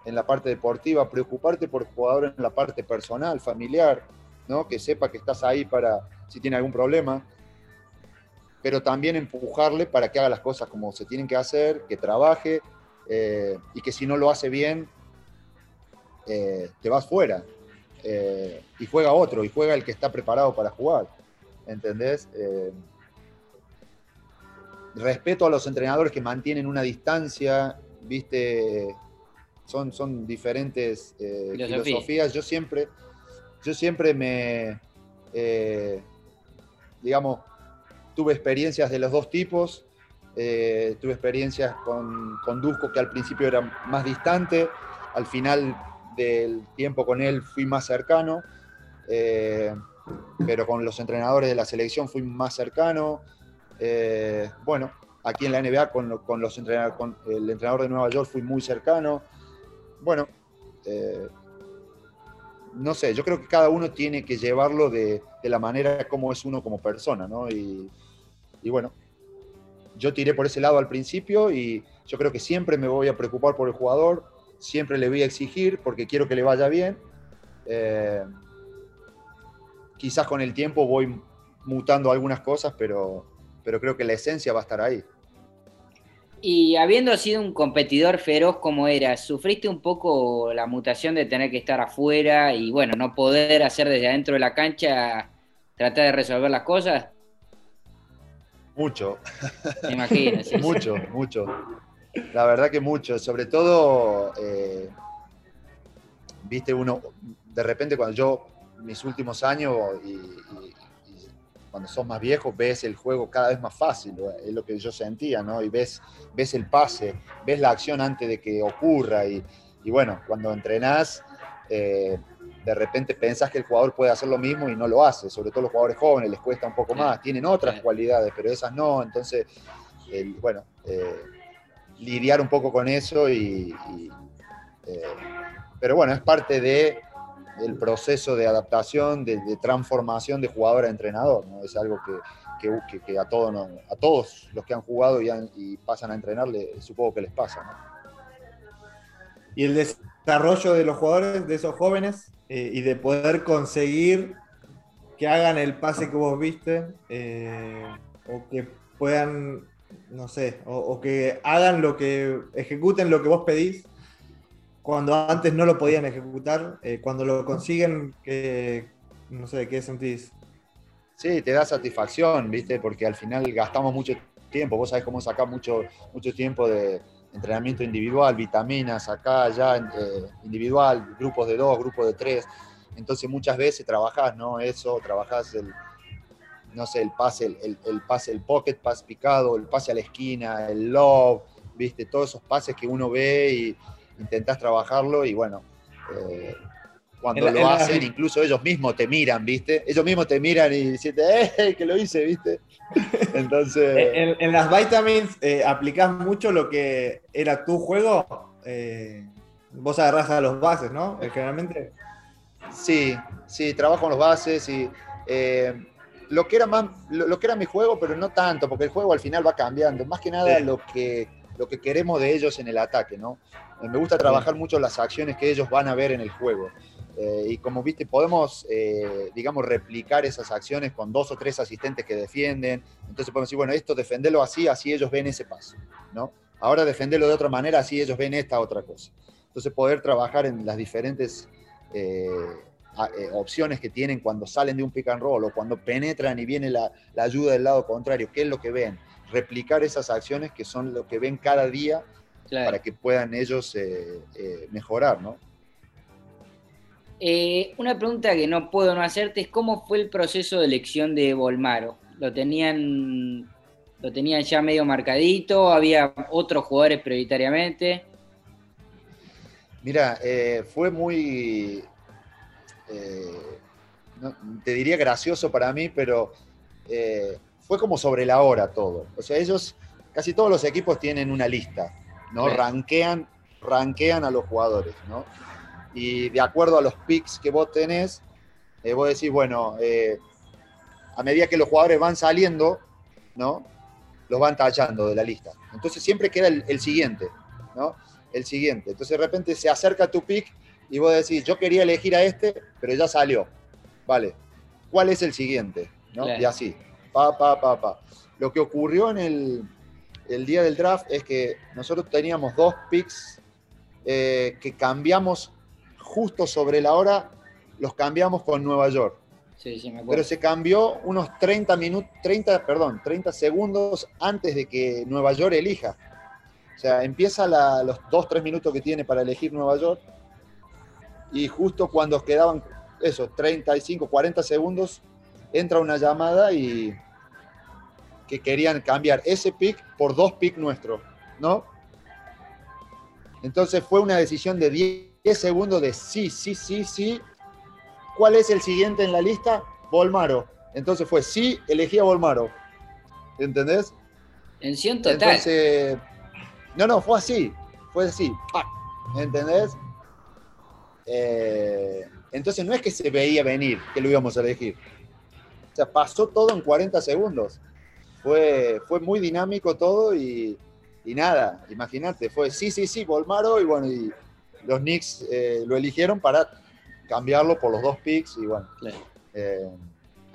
en la parte deportiva, preocuparte por el jugador en la parte personal, familiar, ¿no? Que sepa que estás ahí para si tiene algún problema pero también empujarle para que haga las cosas como se tienen que hacer, que trabaje eh, y que si no lo hace bien, eh, te vas fuera eh, y juega otro y juega el que está preparado para jugar. ¿Entendés? Respeto a los entrenadores que mantienen una distancia, viste, son, son diferentes filosofías. Yo siempre, yo siempre me, digamos, tuve experiencias de los dos tipos. Eh, tuve experiencias con, con Dusko, que al principio era más distante. Al final del tiempo con él fui más cercano. Eh, pero con los entrenadores de la selección fui más cercano. Eh, bueno, aquí en la NBA con, los entrenadores, con el entrenador de Nueva York fui muy cercano. Bueno, no sé, yo creo que cada uno tiene que llevarlo de, la manera como es uno como persona, ¿no? Y, y bueno, yo tiré por ese lado al principio y yo creo que siempre me voy a preocupar por el jugador, siempre le voy a exigir porque quiero que le vaya bien. Eh, quizás con el tiempo voy mutando algunas cosas, pero, pero creo que la esencia va a estar ahí. Y habiendo sido un competidor feroz como eras, ¿sufriste un poco la mutación de tener que estar afuera y bueno, no poder hacer desde adentro de la cancha, tratar de resolver las cosas? Mucho. Me imagino, [laughs] mucho, mucho. La verdad que mucho. Sobre todo, eh, viste, uno, de repente cuando yo, mis últimos años y, cuando sos más viejo, ves el juego cada vez más fácil, es lo que yo sentía, ¿no? Y ves, ves el pase, ves la acción antes de que ocurra y, bueno, cuando entrenás, eh, de repente pensás que el jugador puede hacer lo mismo y no lo hace, sobre todo los jugadores jóvenes les cuesta un poco más, tienen otras cualidades, pero esas no, entonces, bueno, eh, lidiar un poco con eso y, eh, pero bueno, es parte de del proceso de adaptación, de, transformación de jugador a entrenador, ¿no? es algo que, que, a, todos, a todos los que han jugado y, y pasan a entrenar, supongo que les pasa. ¿no? Y el desarrollo de los jugadores, de esos jóvenes, eh, y de poder conseguir que hagan el pase que vos viste eh, o que puedan, no sé, o, que hagan lo que, ejecuten lo que vos pedís cuando antes no lo podían ejecutar, eh, cuando lo consiguen, no sé, ¿qué sentís? Sí, te da satisfacción, ¿viste? Porque al final gastamos mucho tiempo, vos sabés cómo sacar mucho, mucho tiempo de, entrenamiento individual, vitaminas acá, allá, eh, individual, grupos de dos, grupos de tres. Entonces muchas veces trabajás, ¿no? Eso, trabajás el, no sé, el pase, el, el, pase, el pocket pass picado, el pase a la esquina, el love, viste, todos esos pases que uno ve y intentás trabajarlo y bueno, eh, cuando lo hacen, incluso ellos mismos te miran, ¿viste? Ellos mismos te miran y dicen, ¡eh, que lo hice, ¿viste? [laughs] Entonces... en, las Vitamins eh, aplicás mucho lo que era tu juego. Eh, vos agarrás a los bases, ¿no? Eh, generalmente. Sí, sí, trabajo con los bases y lo que era más, lo, que era mi juego, pero no tanto, porque el juego al final va cambiando. Más que nada lo que lo que queremos de ellos en el ataque, ¿no? Me gusta trabajar mucho las acciones que ellos van a ver en el juego. Eh, y como viste, podemos, eh, digamos, replicar esas acciones con dos o tres asistentes que defienden. Entonces podemos decir, bueno, esto defenderlo así, así ellos ven ese paso, ¿no? Ahora defenderlo de otra manera, así ellos ven esta otra cosa. Entonces poder trabajar en las diferentes eh, opciones que tienen cuando salen de un pick and roll o cuando penetran y viene la, ayuda del lado contrario, qué es lo que ven. Replicar esas acciones que son lo que ven cada día para que puedan ellos mejorar, ¿no? Eh, una pregunta que no puedo no hacerte es cómo fue el proceso de elección de Volmaro. ¿Lo tenían, lo tenían ya medio marcadito? ¿Había otros jugadores prioritariamente? Mira, eh, fue muy, eh, te diría gracioso para mí, pero fue como sobre la hora todo. O sea, ellos, casi todos los equipos tienen una lista, ¿no? Ranquean, ranquean a los jugadores, ¿no? y de acuerdo a los picks que vos tenés, eh, vos decís, bueno, eh, a medida que los jugadores van saliendo, ¿no? Los van tachando de la lista. Entonces siempre queda el, siguiente, ¿no? El siguiente. Entonces de repente se acerca tu pick y vos decís, yo quería elegir a este, pero ya salió. Vale, ¿cuál es el siguiente? ¿no? Y así, pa, pa, pa, pa. Lo que ocurrió en el, el día del draft es que nosotros teníamos dos picks eh, que cambiamos justo sobre la hora los cambiamos con Nueva York. Sí, sí, me acuerdo. Pero se cambió unos 30 minutos, 30, perdón, 30 segundos antes de que Nueva York elija. O sea, empieza los 2-3 minutos que tiene para elegir Nueva York y justo cuando quedaban esos 35, 40 segundos, entra una llamada y que querían cambiar ese pick por dos picks nuestros, ¿no? Entonces fue una decisión de 10 10 segundos de sí, sí, sí, sí. ¿Cuál es el siguiente en la lista? Volmaro. Entonces fue sí, elegí a Volmaro. ¿Entendés? Tensión total. Entonces, no, no, fue así. Fue así. ¿Entendés? Eh, entonces no es que se veía venir que lo íbamos a elegir. O sea, pasó todo en 40 segundos. Fue, fue muy dinámico todo y, y nada, imagínate, fue sí, sí, sí, Volmaro y bueno, y los Knicks eh, lo eligieron para cambiarlo por los dos picks y bueno. Eh,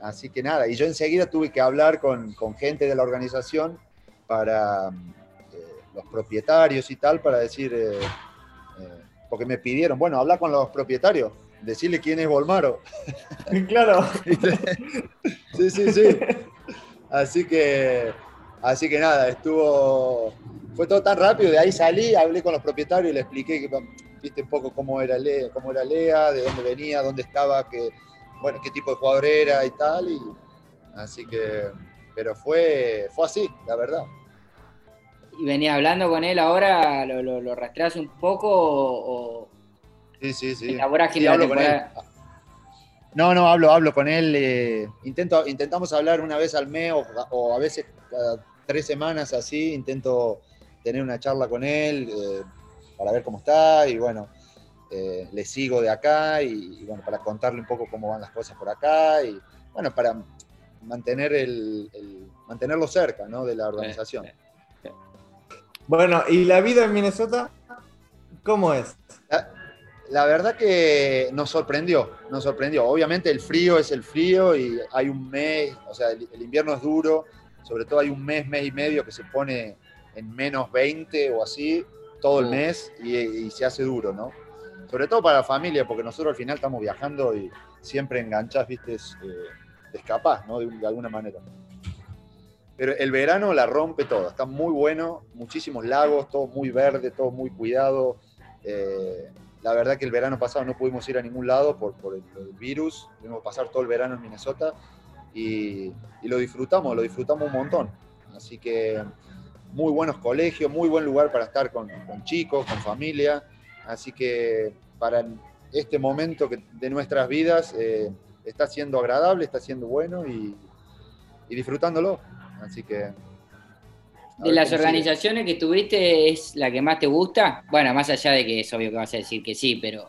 así que nada, y yo enseguida tuve que hablar con, gente de la organización para eh, los propietarios y tal, para decir, porque me pidieron, bueno, habla con los propietarios, decirle quién es Volmaro. [laughs] claro. [laughs] sí, sí, sí. Así que, así que nada, estuvo, fue todo tan rápido, de ahí salí, hablé con los propietarios y le expliqué que viste un poco cómo era Lea, cómo era Lea, de dónde venía, dónde estaba, qué, bueno, qué tipo de jugador era y tal. Y, así que, pero fue, fue así, la verdad. ¿Y venía hablando con él ahora? ¿Lo, lo, rastreas un poco o, Sí, sí, sí. No, no, hablo, hablo con él. Eh, intento, intentamos hablar una vez al mes o, a veces cada tres semanas así. Intento tener una charla con él. Eh, para ver cómo está y bueno, eh, le sigo de acá y, bueno, para contarle un poco cómo van las cosas por acá y bueno, para mantener el, mantenerlo cerca ¿no? de la organización. Bueno, ¿y la vida en Minnesota cómo es? La, verdad que nos sorprendió, nos sorprendió. Obviamente el frío es el frío y hay un mes, o sea, el, el invierno es duro, sobre todo hay un mes, mes y medio que se pone en menos 20 o así, todo el mes y, se hace duro, ¿no? Sobre todo para la familia, porque nosotros al final estamos viajando y siempre enganchás, viste, eh, escapás, ¿no? De, alguna manera. Pero el verano la rompe toda, está muy bueno, muchísimos lagos, todo muy verde, todo muy cuidado. Eh, la verdad que el verano pasado no pudimos ir a ningún lado por, el, virus, tuvimos que pasar todo el verano en Minnesota y, y lo disfrutamos, lo disfrutamos un montón. Así que muy buenos colegios, muy buen lugar para estar con, chicos, con familia. Así que para este momento de nuestras vidas eh, está siendo agradable, está siendo bueno y, disfrutándolo. Así que... ¿De las organizaciones que tuviste es la que más te gusta? Bueno, más allá de que es obvio que vas a decir que sí, pero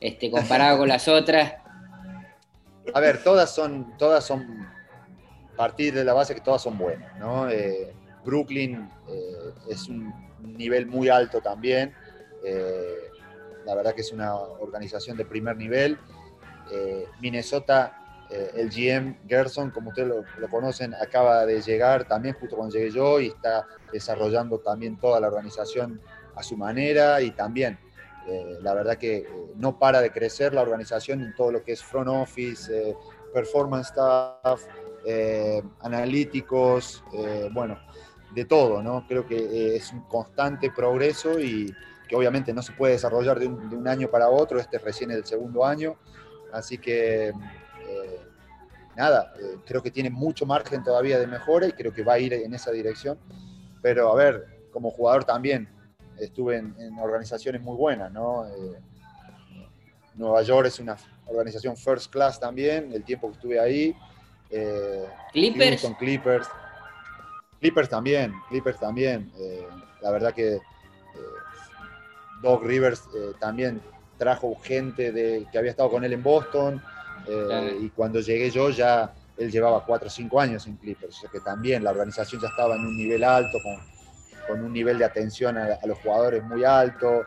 este, comparado con las [laughs] otras. A ver, todas son, todas son partir de la base que todas son buenas, ¿no? Eh, Brooklyn eh, es un nivel muy alto también. Eh, la verdad que es una organización de primer nivel. Minnesota, el GM Gerson, como ustedes lo, conocen, acaba de llegar también justo cuando llegué yo y está desarrollando también toda la organización a su manera y también la verdad que no para de crecer la organización en todo lo que es front office, performance staff, eh, analíticos, eh, bueno, de todo, ¿no? Creo que eh, es un constante progreso y que obviamente no se puede desarrollar de un, año para otro, este recién es el segundo año, así que nada, creo que tiene mucho margen todavía de mejora y creo que va a ir en esa dirección, pero a ver, como jugador también estuve en, en organizaciones muy buenas, ¿no? Nueva York es una organización first class también, el tiempo que estuve ahí, eh, Clippers. Clippers. Clippers también, Clippers también. Eh, la verdad que eh, Doc Rivers también trajo gente de, que había estado con él en Boston. Y cuando llegué yo ya él llevaba 4 o 5 años en Clippers. O sea que también la organización ya estaba en un nivel alto, con, un nivel de atención a, los jugadores muy alto.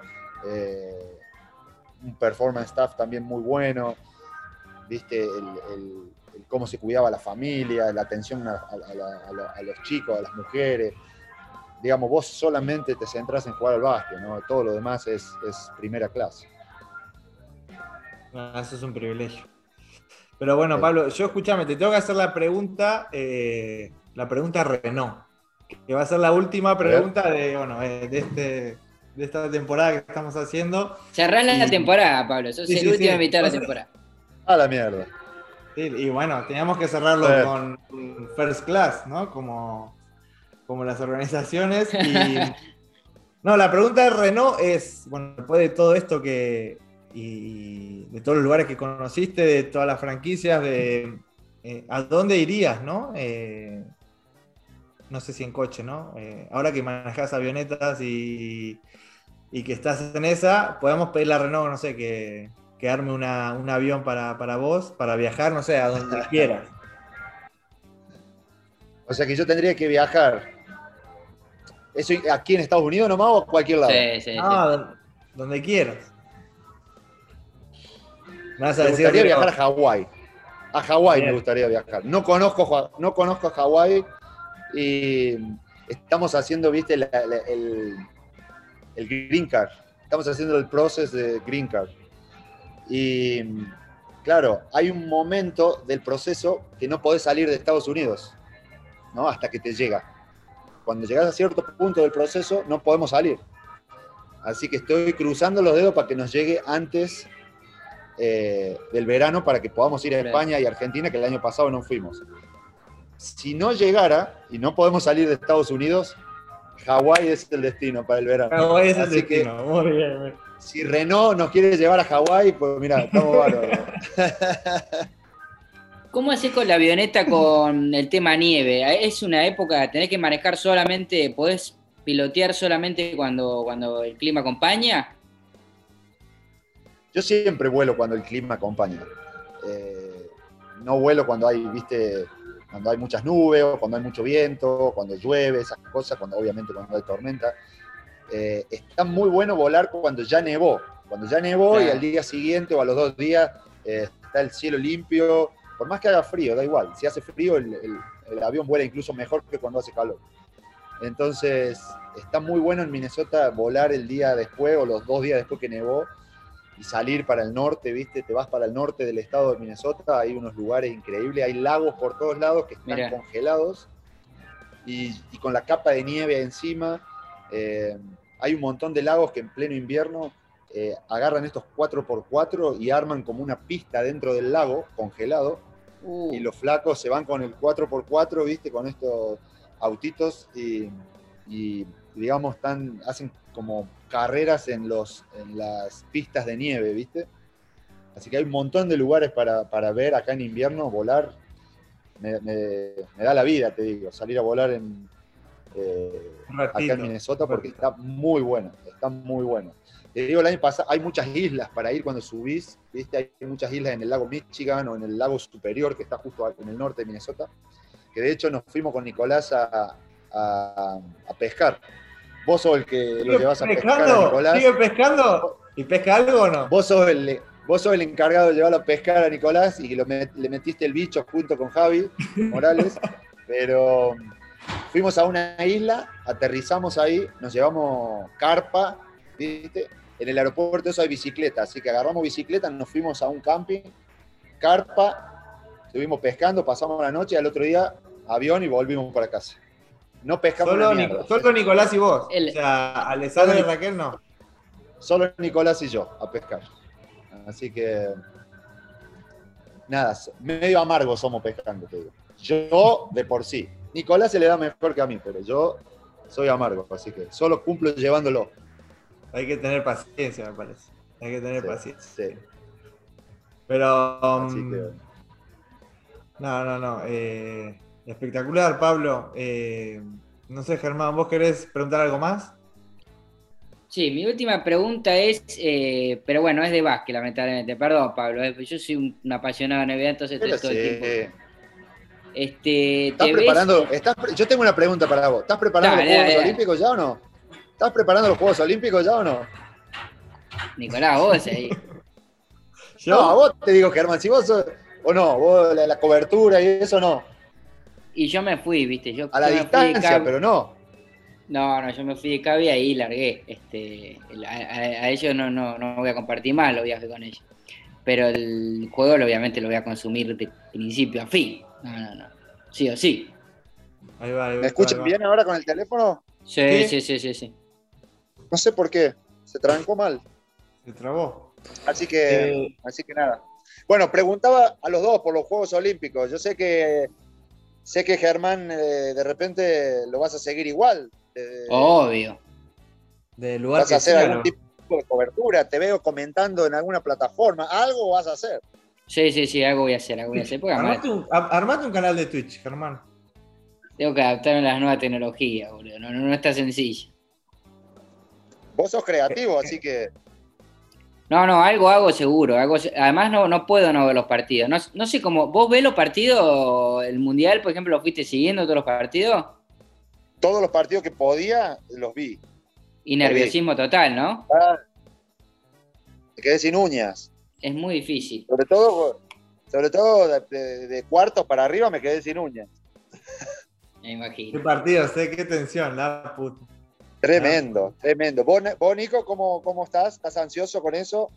un performance staff también muy bueno. Viste, el cómo se cuidaba la familia, la atención a, los chicos, a las mujeres. Digamos, vos solamente te centras en jugar al básquet, ¿no? Todo lo demás es, primera clase. Ah, eso es un privilegio. Pero bueno, Pablo, yo escúchame, te tengo que hacer la pregunta, eh, la pregunta Renault, que va a ser la última pregunta de, bueno, eh, de, este, de esta temporada que estamos haciendo. Cerrar la temporada, Pablo, sos el último de la temporada. A la mierda y bueno, teníamos que cerrarlo con First Class, ¿no? Como, como las organizaciones. [laughs] no, la pregunta de Renault es, bueno, después de todo esto que, y de todos los lugares que conociste, de todas las franquicias, de eh, a dónde irías, ¿no? Eh, no sé si en coche, ¿no? Eh, ahora que manejas avionetas y, y, que estás en esa, podemos pedirle a Renault, no sé, que, que arme un avión para, vos, para viajar, no sé, a donde [laughs] quieras. O sea que yo tendría que viajar. ¿Eso aquí en Estados Unidos nomás o a cualquier lado? Sí, sí, ah, donde quieras. Me, gustaría viajar a Hawái. A Hawái me gustaría viajar. No conozco, no conozco a Hawái y estamos haciendo, viste, el, el, green card. Estamos haciendo el proceso de green card. Y claro, hay un momento del proceso que no podés salir de Estados Unidos, ¿no? Hasta que te llega. Cuando llegas a cierto punto del proceso, no podemos salir. Así que estoy cruzando los dedos para que nos llegue antes eh, del verano para que podamos ir a España y Argentina, que el año pasado no fuimos. Si no llegara y no podemos salir de Estados Unidos, Hawái es el destino para el verano. Hawái es el destino, muy bien si Renault nos quiere llevar a Hawái, pues mira, estamos bárbaros. [laughs] ¿Cómo haces con la avioneta con el tema nieve? Es una época, tenés que manejar solamente, podés pilotear solamente cuando, cuando el clima acompaña. Yo siempre vuelo cuando el clima acompaña. Eh, no vuelo cuando hay, viste, cuando hay muchas nubes, o cuando hay mucho viento, cuando llueve, esas cosas, cuando obviamente cuando hay tormenta. Eh, está muy bueno volar cuando ya nevó. Cuando ya nevó y al día siguiente o a los dos días eh, está el cielo limpio. Por más que haga frío, da igual. Si hace frío, el, avión vuela incluso mejor que cuando hace calor. Entonces, está muy bueno en Minnesota volar el día después o los dos días después que nevó y salir para el norte, ¿viste? Te vas para el norte del estado de Minnesota, hay unos lugares increíbles, hay lagos por todos lados que están congelados y, con la capa de nieve encima. Eh, hay un montón de lagos que en pleno invierno eh, agarran estos 4x4 y arman como una pista dentro del lago, congelado, uh. y los flacos se van con el 4x4, ¿viste? Con estos autitos y, digamos, hacen como carreras en, los, en las pistas de nieve, ¿viste? Así que hay un montón de lugares para, para ver acá en invierno, volar. Me, me- me da la vida, te digo, salir a volar en, eh, acá en Minnesota porque está muy bueno, está muy bueno. Te digo, el año pasado hay muchas islas para ir cuando subís, ¿viste? Hay muchas islas en el lago Michigan o en el lago superior que está justo en el norte de Minnesota, que de hecho nos fuimos con Nicolás a, a- a pescar. Vos sos el que lo ¿Sigue llevas a pescar a? Nicolás. ¿Sigue pescando? ¿Y pesca algo o no? Vos sos, el, vos sos el encargado de llevarlo a pescar a Nicolás y lo met- le metiste el bicho junto con Javi Morales. [laughs] pero fuimos a una isla, aterrizamos ahí, nos llevamos carpa, ¿viste? En el aeropuerto eso hay bicicleta, así que agarramos bicicleta, nos fuimos a un camping, carpa, estuvimos pescando, pasamos la noche y al otro día avión y volvimos para casa. No pescamos Solo, una Nic- mierda. solo Nicolás y vos. El- O sea, Alessandra y Raquel no. Solo Nicolás y yo a pescar. Así que. Nada, medio amargo somos pescando, te digo. Yo de por sí. Nicolás se le da mejor que a mí, pero yo soy amargo, así que solo cumplo llevándolo. Hay que tener paciencia, me parece. Hay que tener Sí, paciencia. sí. Pero. Así um, que. No, no, no. eh, espectacular, Pablo. Eh, no sé, Germán, ¿vos querés preguntar algo más? Sí, mi última pregunta es, eh, pero bueno, es de básquet, lamentablemente. Perdón, Pablo, eh, yo soy un, un apasionado de NBA, entonces estoy todo sí. el tiempo. Este, ¿Estás ¿te ves? preparando? estás pre- yo tengo una pregunta para vos. ¿Estás preparando Dale, los Juegos dale, dale. Olímpicos ya o no? ¿Estás preparando los Juegos Olímpicos ya o no? Nicolás, vos ahí. [laughs] ¿Yo? No, a vos te digo, Germán, si vos sos- o no, vos la, la cobertura y eso no. Y yo me fui, viste, yo, A la yo distancia, cab- pero no. No, no, yo me fui de Cabi y ahí largué. Este, a, a- a ellos no, no, no voy a compartir más los viajes con ellos. Pero el juego lo- obviamente lo voy a consumir de principio a fin. No, no, no. Sí o sí. Ahí va, ahí va, ¿Me escuchan ahí va. bien ahora con el teléfono? Sí, ¿Sí? sí, sí, sí, sí. No sé por qué. Se trancó mal. Se trabó. Así que, Eh, así que nada. Bueno, preguntaba a los dos por los Juegos Olímpicos. Yo sé que sé que Germán eh, de repente lo vas a seguir igual. Eh, Obvio. del lugar vas que a hacer sea, algún ¿no? tipo de cobertura. Te veo comentando en alguna plataforma. Algo vas a hacer. Sí, sí, sí, algo voy a hacer, algo voy a hacer. Armate un, armate un canal de Twitch, Germán. tengo que adaptarme a las nuevas tecnologías, boludo. No, no, no está sencillo. Vos sos creativo, así que No, no, algo hago seguro. Algo, además, no, no puedo no ver los partidos. No, no sé cómo. ¿Vos ves los partidos? El Mundial, por ejemplo, ¿lo fuiste siguiendo todos los partidos? todos los partidos que podía los vi. Y nerviosismo total, ¿no? Ah, me quedé sin uñas. Es muy difícil. Sobre todo, sobre todo de, de- de cuartos para arriba me quedé sin uñas. Me Qué imagino. partidos, eh, qué tensión, la puta. Tremendo, tremendo. ¿Vos, vos, Nico, cómo, cómo estás? ¿Estás ansioso con eso?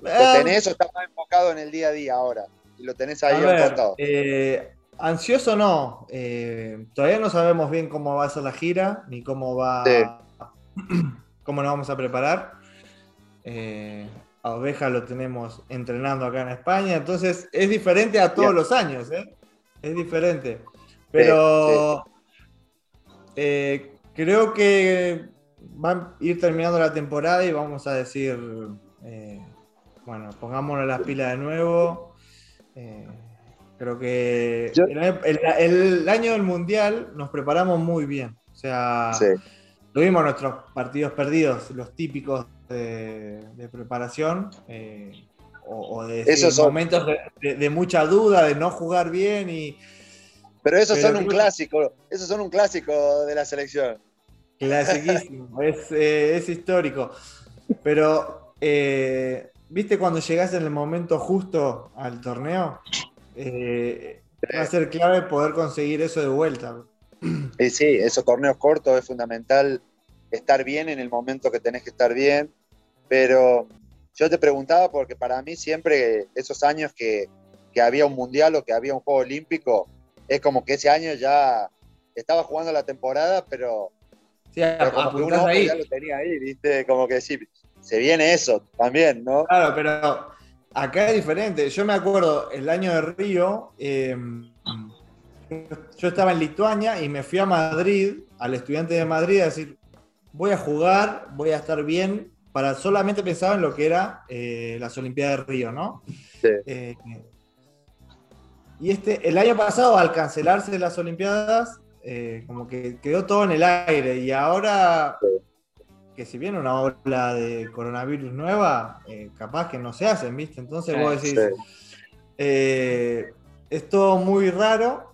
¿Lo Ah, tenés o estás más enfocado en el día a día ahora? Y lo tenés ahí enfocado. eh, ansioso no. eh, todavía no sabemos bien cómo va a ser la gira, ni cómo va. [clears throat] cómo nos vamos a preparar. Eh, a Oveja lo tenemos entrenando acá en España, entonces es diferente a todos los años, ¿eh? Es diferente. Pero creo que va a ir terminando la temporada y vamos a decir, eh, bueno, pongámonos las pilas de nuevo. Eh, creo que Yo- el, año- el- el año del Mundial nos preparamos muy bien. O sea, Sí. tuvimos nuestros partidos perdidos, los típicos de, de preparación. eh, o, o de Esos son- momentos de, de- de mucha duda, de no jugar bien y Pero esos Pero son un clásico, esos son un clásico de la selección. Clasiquísimo, [laughs] es, eh, es histórico. Pero, eh, ¿viste cuando llegás en el momento justo al torneo? Eh, va a ser clave poder conseguir eso de vuelta. Y sí, esos torneos cortos es fundamental estar bien en el momento que tenés que estar bien. Pero yo te preguntaba porque para mí siempre esos años que, que había un mundial o que había un juego olímpico, es como que ese año ya estaba jugando la temporada, pero, Sí, pero como que uno apuntás ahí. ya lo tenía ahí, ¿viste? Como que sí, se viene eso también, ¿no? Claro, pero acá es diferente. Yo me acuerdo el año de Río, eh, yo estaba en Lituania y me fui a Madrid, al estudiante de Madrid, a decir, voy a jugar, voy a estar bien para solamente pensaba en lo que era eh, las Olimpiadas de Río, ¿no? Sí. Eh, y este, el año pasado, al cancelarse las Olimpiadas, eh, como que quedó todo en el aire. Y ahora, que si viene una ola de coronavirus nueva, eh, capaz que no se hacen, ¿viste? Entonces vos decís, eh, es todo muy raro,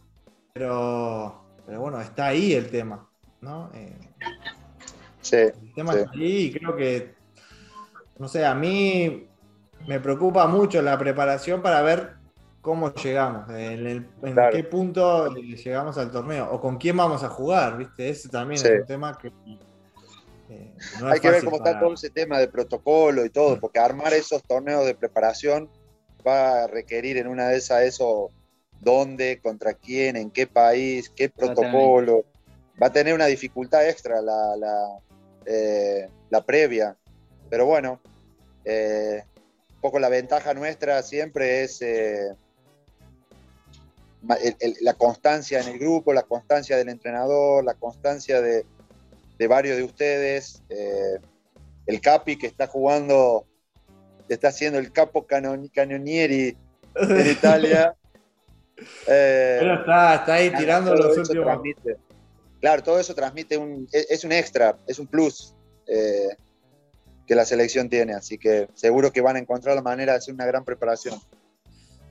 pero, pero bueno, está ahí el tema, ¿no? Sí, el tema sí. está ahí y creo que, no sé, a mí me preocupa mucho la preparación para ver cómo llegamos, en, el- en Claro. qué punto eh, llegamos al torneo o con quién vamos a jugar, ¿viste? Ese también Sí. es un tema que eh, no es Hay que ver cómo para- está todo ese tema de protocolo y todo, porque armar esos torneos de preparación va a requerir en una de esas eso, dónde, contra quién, en qué país, qué protocolo. Va a tener una dificultad extra la, la, eh, la previa. Pero bueno, eh, un poco la ventaja nuestra siempre es eh, el- el- la constancia en el grupo, la constancia del entrenador, la constancia de, de varios de ustedes. eh, el Capi que está jugando, está haciendo el capo canon- canonieri en Italia. [laughs] Eh, Pero está, está ahí tirando los últimos. transmite- Claro, todo eso transmite un. Es, es un extra, es un plus eh, que la selección tiene. Así que seguro que van a encontrar la manera de hacer una gran preparación.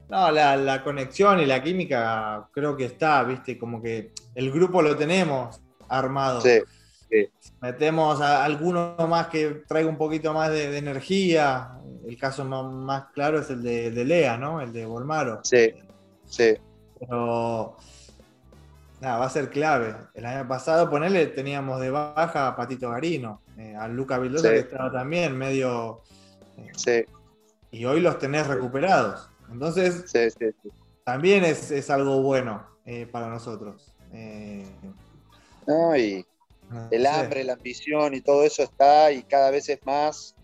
No, la, la conexión y la química creo que está, ¿viste? Como que el grupo lo tenemos armado. Sí, Metemos a alguno más que traiga un poquito más de, de energía. El caso más, más claro es el de, de Lea, ¿no? El de Volmaro. Sí. sí, Pero nada, va a ser clave. El año pasado, ponele, teníamos de baja a Patito Garino, eh, a Luca Vildosa Sí. que estaba también medio. eh, sí, y hoy los tenés recuperados. Entonces, sí, sí, sí. también es, es algo bueno eh, para nosotros. Eh, No, y el hambre, la ambición y todo eso está y cada vez es más.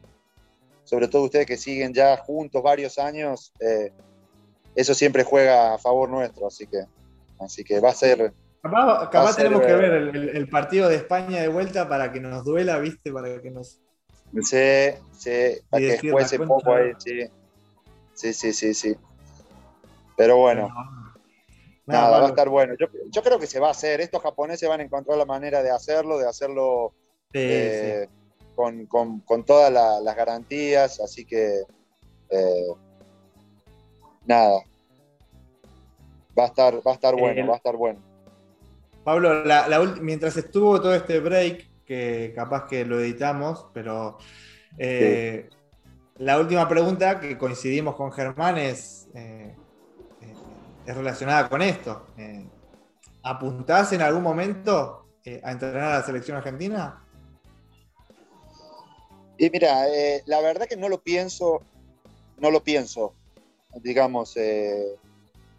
Sobre todo ustedes que siguen ya juntos varios años, eh, eso siempre juega a favor nuestro. Así que, así que va a ser. Capaz, capaz ser, tenemos que ver el, el- el partido de España de vuelta para que nos duela, ¿viste? Para que nos. Sí, sí, para que la poco concha- ahí, sí. Sí, sí, sí, sí. Pero bueno, Nada, nada, va a estar bueno. Yo, yo creo que se va a hacer. Estos japoneses van a encontrar la manera de hacerlo, de hacerlo Sí, eh, Con, con- con todas la- las garantías. Así que, eh, nada. Va a estar, va a estar bueno, El- va a estar bueno. Pablo, la- la mientras estuvo todo este break, que capaz que lo editamos, pero eh, la última pregunta que coincidimos con Germán es, eh, eh, es relacionada con esto. Eh, ¿Apuntás en algún momento a entrenar a la selección argentina? Y mira, la verdad que no lo pienso, no lo pienso, digamos,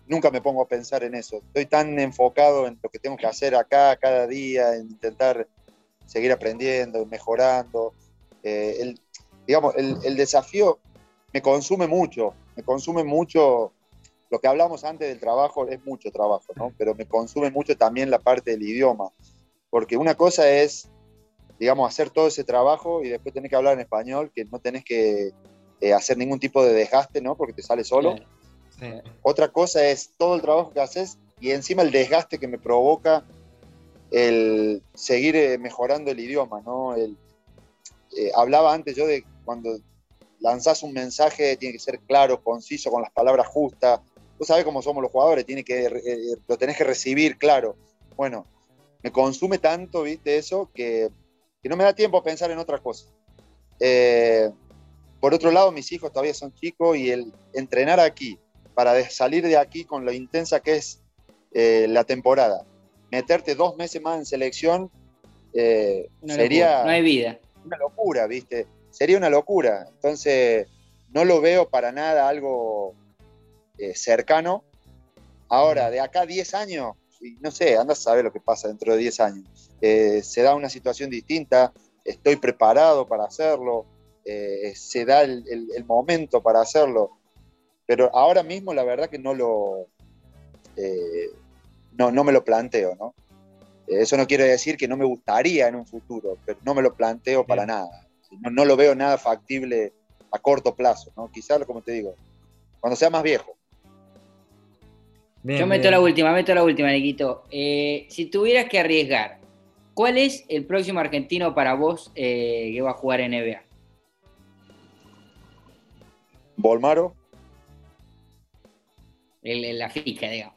nunca me pongo a pensar en eso. Estoy tan enfocado en lo que tengo que hacer acá cada día, en intentar seguir aprendiendo, mejorando. El, digamos, el, el desafío me consume mucho, me consume mucho, lo que hablamos antes del trabajo es mucho trabajo, ¿no? Pero me consume mucho también la parte del idioma, porque una cosa es digamos, hacer todo ese trabajo y después tenés que hablar en español, que no tenés que eh, hacer ningún tipo de desgaste, ¿no? Porque te sale solo. Otra cosa es todo el trabajo que haces y encima el desgaste que me provoca el seguir eh, mejorando el idioma, ¿no? El, eh, hablaba antes yo de cuando lanzás un mensaje, tiene que ser claro, conciso, con las palabras justas. Vos sabés cómo somos los jugadores, tiene que, eh, lo tenés que recibir claro. Bueno, me consume tanto, viste, eso, que, que no me da tiempo a pensar en otra cosa. Eh, por otro lado, mis hijos todavía son chicos y el entrenar aquí, para salir de aquí con lo intensa que es eh, la temporada, meterte dos meses más en selección, eh, sería locura, No hay vida. una locura, ¿viste? Sería una locura. Entonces, no lo veo para nada algo eh, cercano. Ahora, de acá a 10 años, no sé, andas a saber lo que pasa dentro de 10 años. Eh, se da una situación distinta, estoy preparado para hacerlo, eh, se da el, el- el momento para hacerlo. Pero ahora mismo la verdad que no lo, no, no me lo planteo, ¿no? Eso no quiere decir que no me gustaría en un futuro, pero no me lo planteo para nada. No, no lo veo nada factible a corto plazo, ¿no? Quizás, como te digo, cuando sea más viejo. Bien, Yo meto la última, meto la última, Niquito. Eh, si tuvieras que arriesgar, ¿cuál es el próximo argentino para vos eh, que va a jugar en NBA? Volmaro. El, la fija, digamos.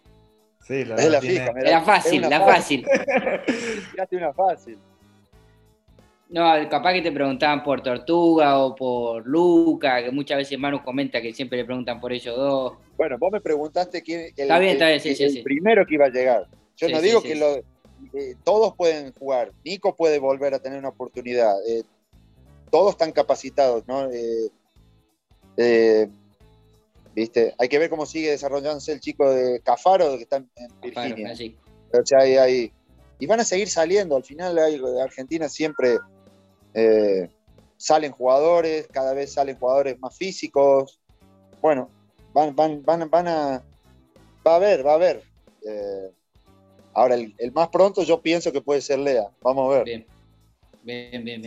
Sí, la, es la fija. La fácil, la fácil. [laughs] Fíjate una fácil. No, capaz que te preguntaban por Tortuga o por Luca, que muchas veces Manu comenta que siempre le preguntan por ellos dos. Bueno, vos me preguntaste quién el, está bien, está bien, sí, el, primero que iba a llegar. Yo no digo que lo, eh, todos pueden jugar. Nico puede volver a tener una oportunidad. Eh, todos están capacitados, ¿no? Eh, ¿Viste? Hay que ver cómo sigue desarrollándose el chico de Cafaro que está en Virginia. o sea, hay, y van a seguir saliendo. Al final, de Argentina siempre salen jugadores, cada vez salen jugadores más físicos. Bueno, van, van, van, van a. Va a haber, va a haber. Eh, ahora, el, más pronto yo pienso que puede ser Lea. Vamos a ver. Bien, bien, bien.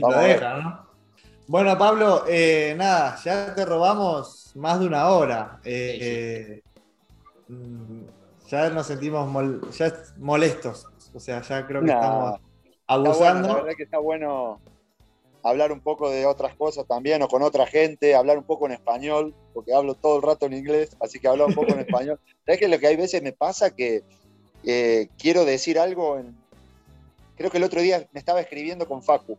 Bueno, Pablo, eh, nada, ya te robamos más de una hora. Eh, mm, ya nos sentimos ya molestos. O sea, ya creo que estamos abusando. la verdad que está bueno hablar un poco de otras cosas también o con otra gente, hablar un poco en español, porque hablo todo el rato en inglés, así que hablo un poco en [laughs] español. ¿Sabes que lo que hay veces me pasa que eh, quiero decir algo? creo que el otro día me estaba escribiendo con Facu,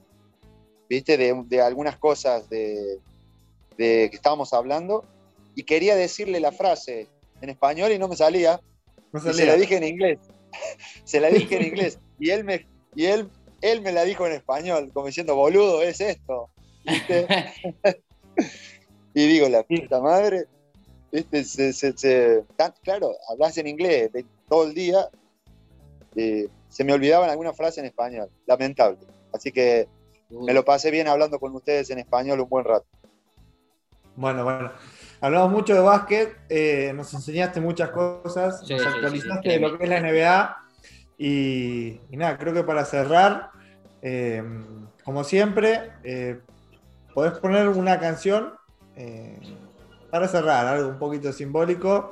¿viste? De, algunas cosas de, que estábamos hablando y quería decirle la frase en español y no me salía. Y se la dije en inglés. [laughs] se la dije en inglés. Y él me, y él él me la dijo en español, como diciendo, boludo, es esto. [laughs] y digo, la puta madre, claro, hablas en inglés todo el día, se me olvidaban algunas frases en español, lamentable. Así que me lo pasé bien hablando con ustedes en español un buen rato. Bueno, bueno. Hablamos mucho de básquet, eh, nos enseñaste muchas cosas, nos actualizaste de lo que es la NBA y, nada, creo que para cerrar, eh, como siempre, eh, podés poner una canción eh, para cerrar, algo un poquito simbólico.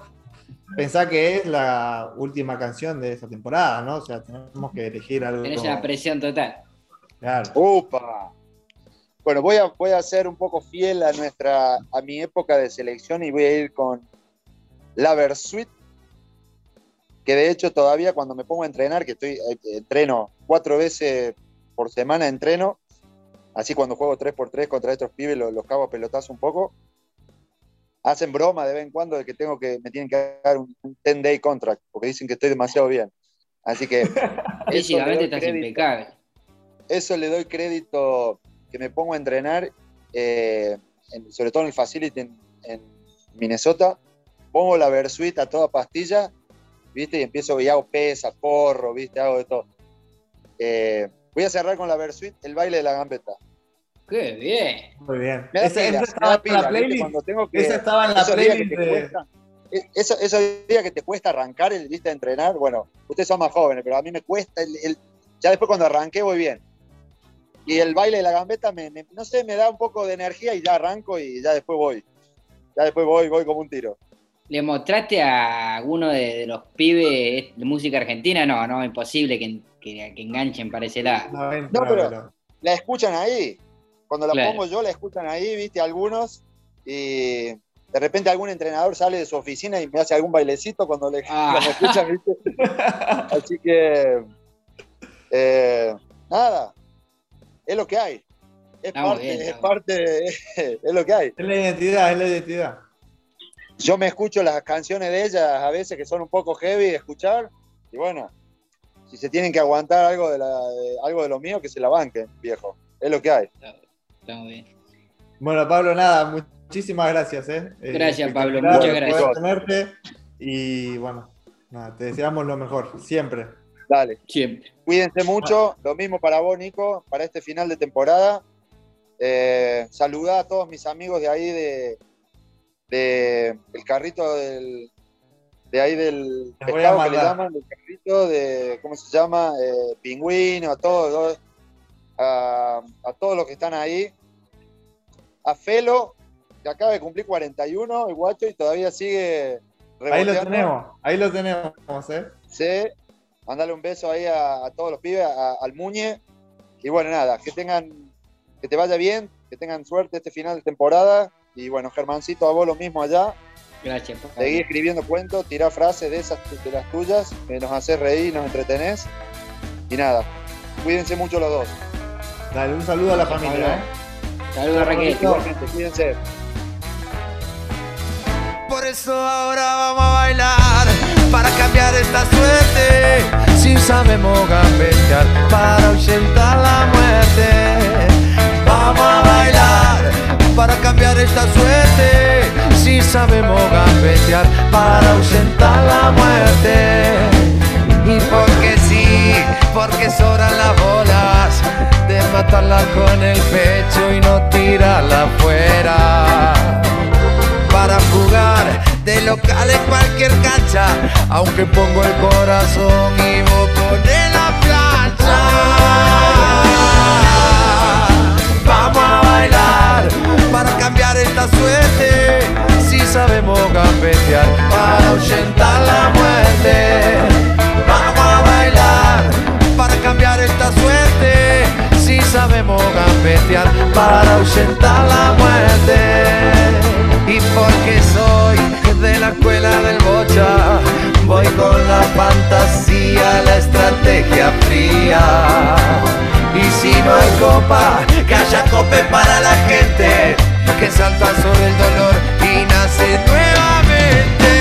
Pensá que es la última canción de esta temporada, ¿no? O sea, tenemos que elegir algo. Tenés una presión total. Claro. ¡Upa! Bueno, voy a, voy a ser un poco fiel a nuestra, a mi época de selección y voy a ir con La Versuit que de hecho todavía cuando me pongo a entrenar, que estoy eh, entreno cuatro veces por semana entreno, así cuando juego 3x3 contra estos pibes los, los cago a pelotazo un poco, hacen broma de vez en cuando de que tengo que me tienen que dar un, 10 day contract porque dicen que estoy demasiado bien. Así que [laughs] físicamente estás impecable. Eso le doy crédito que me pongo a entrenar, eh, sobre todo en el facility en, Minnesota, pongo la Versuit a toda pastilla ¿viste? Y empiezo y hago pesa, corro, ¿viste? Hago de todo. Eh, voy a cerrar con la Versuit, el baile de la gambeta. ¡Qué bien! Muy bien. esa, estaba en la playlist. esa estaba en la playlist. E, esos días que te cuesta arrancar el viste de entrenar, bueno, ustedes son más jóvenes, pero a mí me cuesta, el, ya después cuando arranqué voy bien. Y el baile de la gambeta, me, no sé, me da un poco de energía y ya arranco y ya después voy. Ya después voy, voy como un tiro. ¿Le mostraste a alguno de, los pibes de música argentina? No, no, imposible que, que, enganchen para ese lado. No, pero la escuchan ahí. Cuando la pongo yo, la escuchan ahí, viste, algunos. Y de repente algún entrenador sale de su oficina y me hace algún bailecito cuando le ah. escuchan, viste. [laughs] Así que. Eh, nada. Es lo que hay. Es parte, es parte, [laughs] es lo que hay. Es la identidad, es la identidad yo me escucho las canciones de ellas a veces que son un poco heavy de escuchar y bueno, si se tienen que aguantar algo de, la, algo de lo mío, que se la banquen, viejo. Es lo que hay. bien. Bueno, Pablo, nada, muchísimas gracias. ¿eh? eh gracias, Pablo, muchas gracias. Tenerte y bueno, nada, te deseamos lo mejor, siempre. Dale. Siempre. Cuídense mucho, lo mismo para vos, Nico, para este final de temporada. Eh, saluda a todos mis amigos de ahí de, de el carrito del, de ahí del pescado que le llaman, del carrito de, ¿cómo se llama? Eh, pingüino, a todos, a, todos los que están ahí. a Felo, que acaba de cumplir 41, el guacho, y todavía sigue Ahí lo tenemos, ahí lo tenemos, ¿eh? Sí, mandale un beso ahí a, todos los pibes, al Muñe. Y bueno, nada, que tengan, que te vaya bien, que tengan suerte este final de temporada. Y bueno, Germancito, a vos lo mismo allá. Gracias. Seguí escribiendo cuentos, tirá frases de esas de las tuyas, que nos haces reír, nos entretenés. Y nada, cuídense mucho los dos. Dale, un saludo a la familia. ¿eh? Saludos, Raquel. Igualmente, cuídense. Por eso ahora vamos a bailar para cambiar esta suerte. Si sabemos gambetear para ahuyentar la muerte. Vamos a bailar para cambiar esta suerte. Si sabemos gambetear para ahuyentar la muerte. Y porque sí, porque sobran las bolas de matarla con el pecho y no tirarla afuera para jugar de local en cualquier cancha, aunque pongo el corazón y vos pones la plancha. Vamos a bailar para cambiar esta suerte, si sabemos gambetear para ahuyentar la muerte. Vamos a bailar para cambiar esta suerte, si sabemos gambetear para ahuyentar la muerte y porque soy de la escuela del bocha, voy con la fantasía, la estrategia fría. Y si no hay copa, que haya cope para la gente que salta sobre el dolor y nace nuevamente.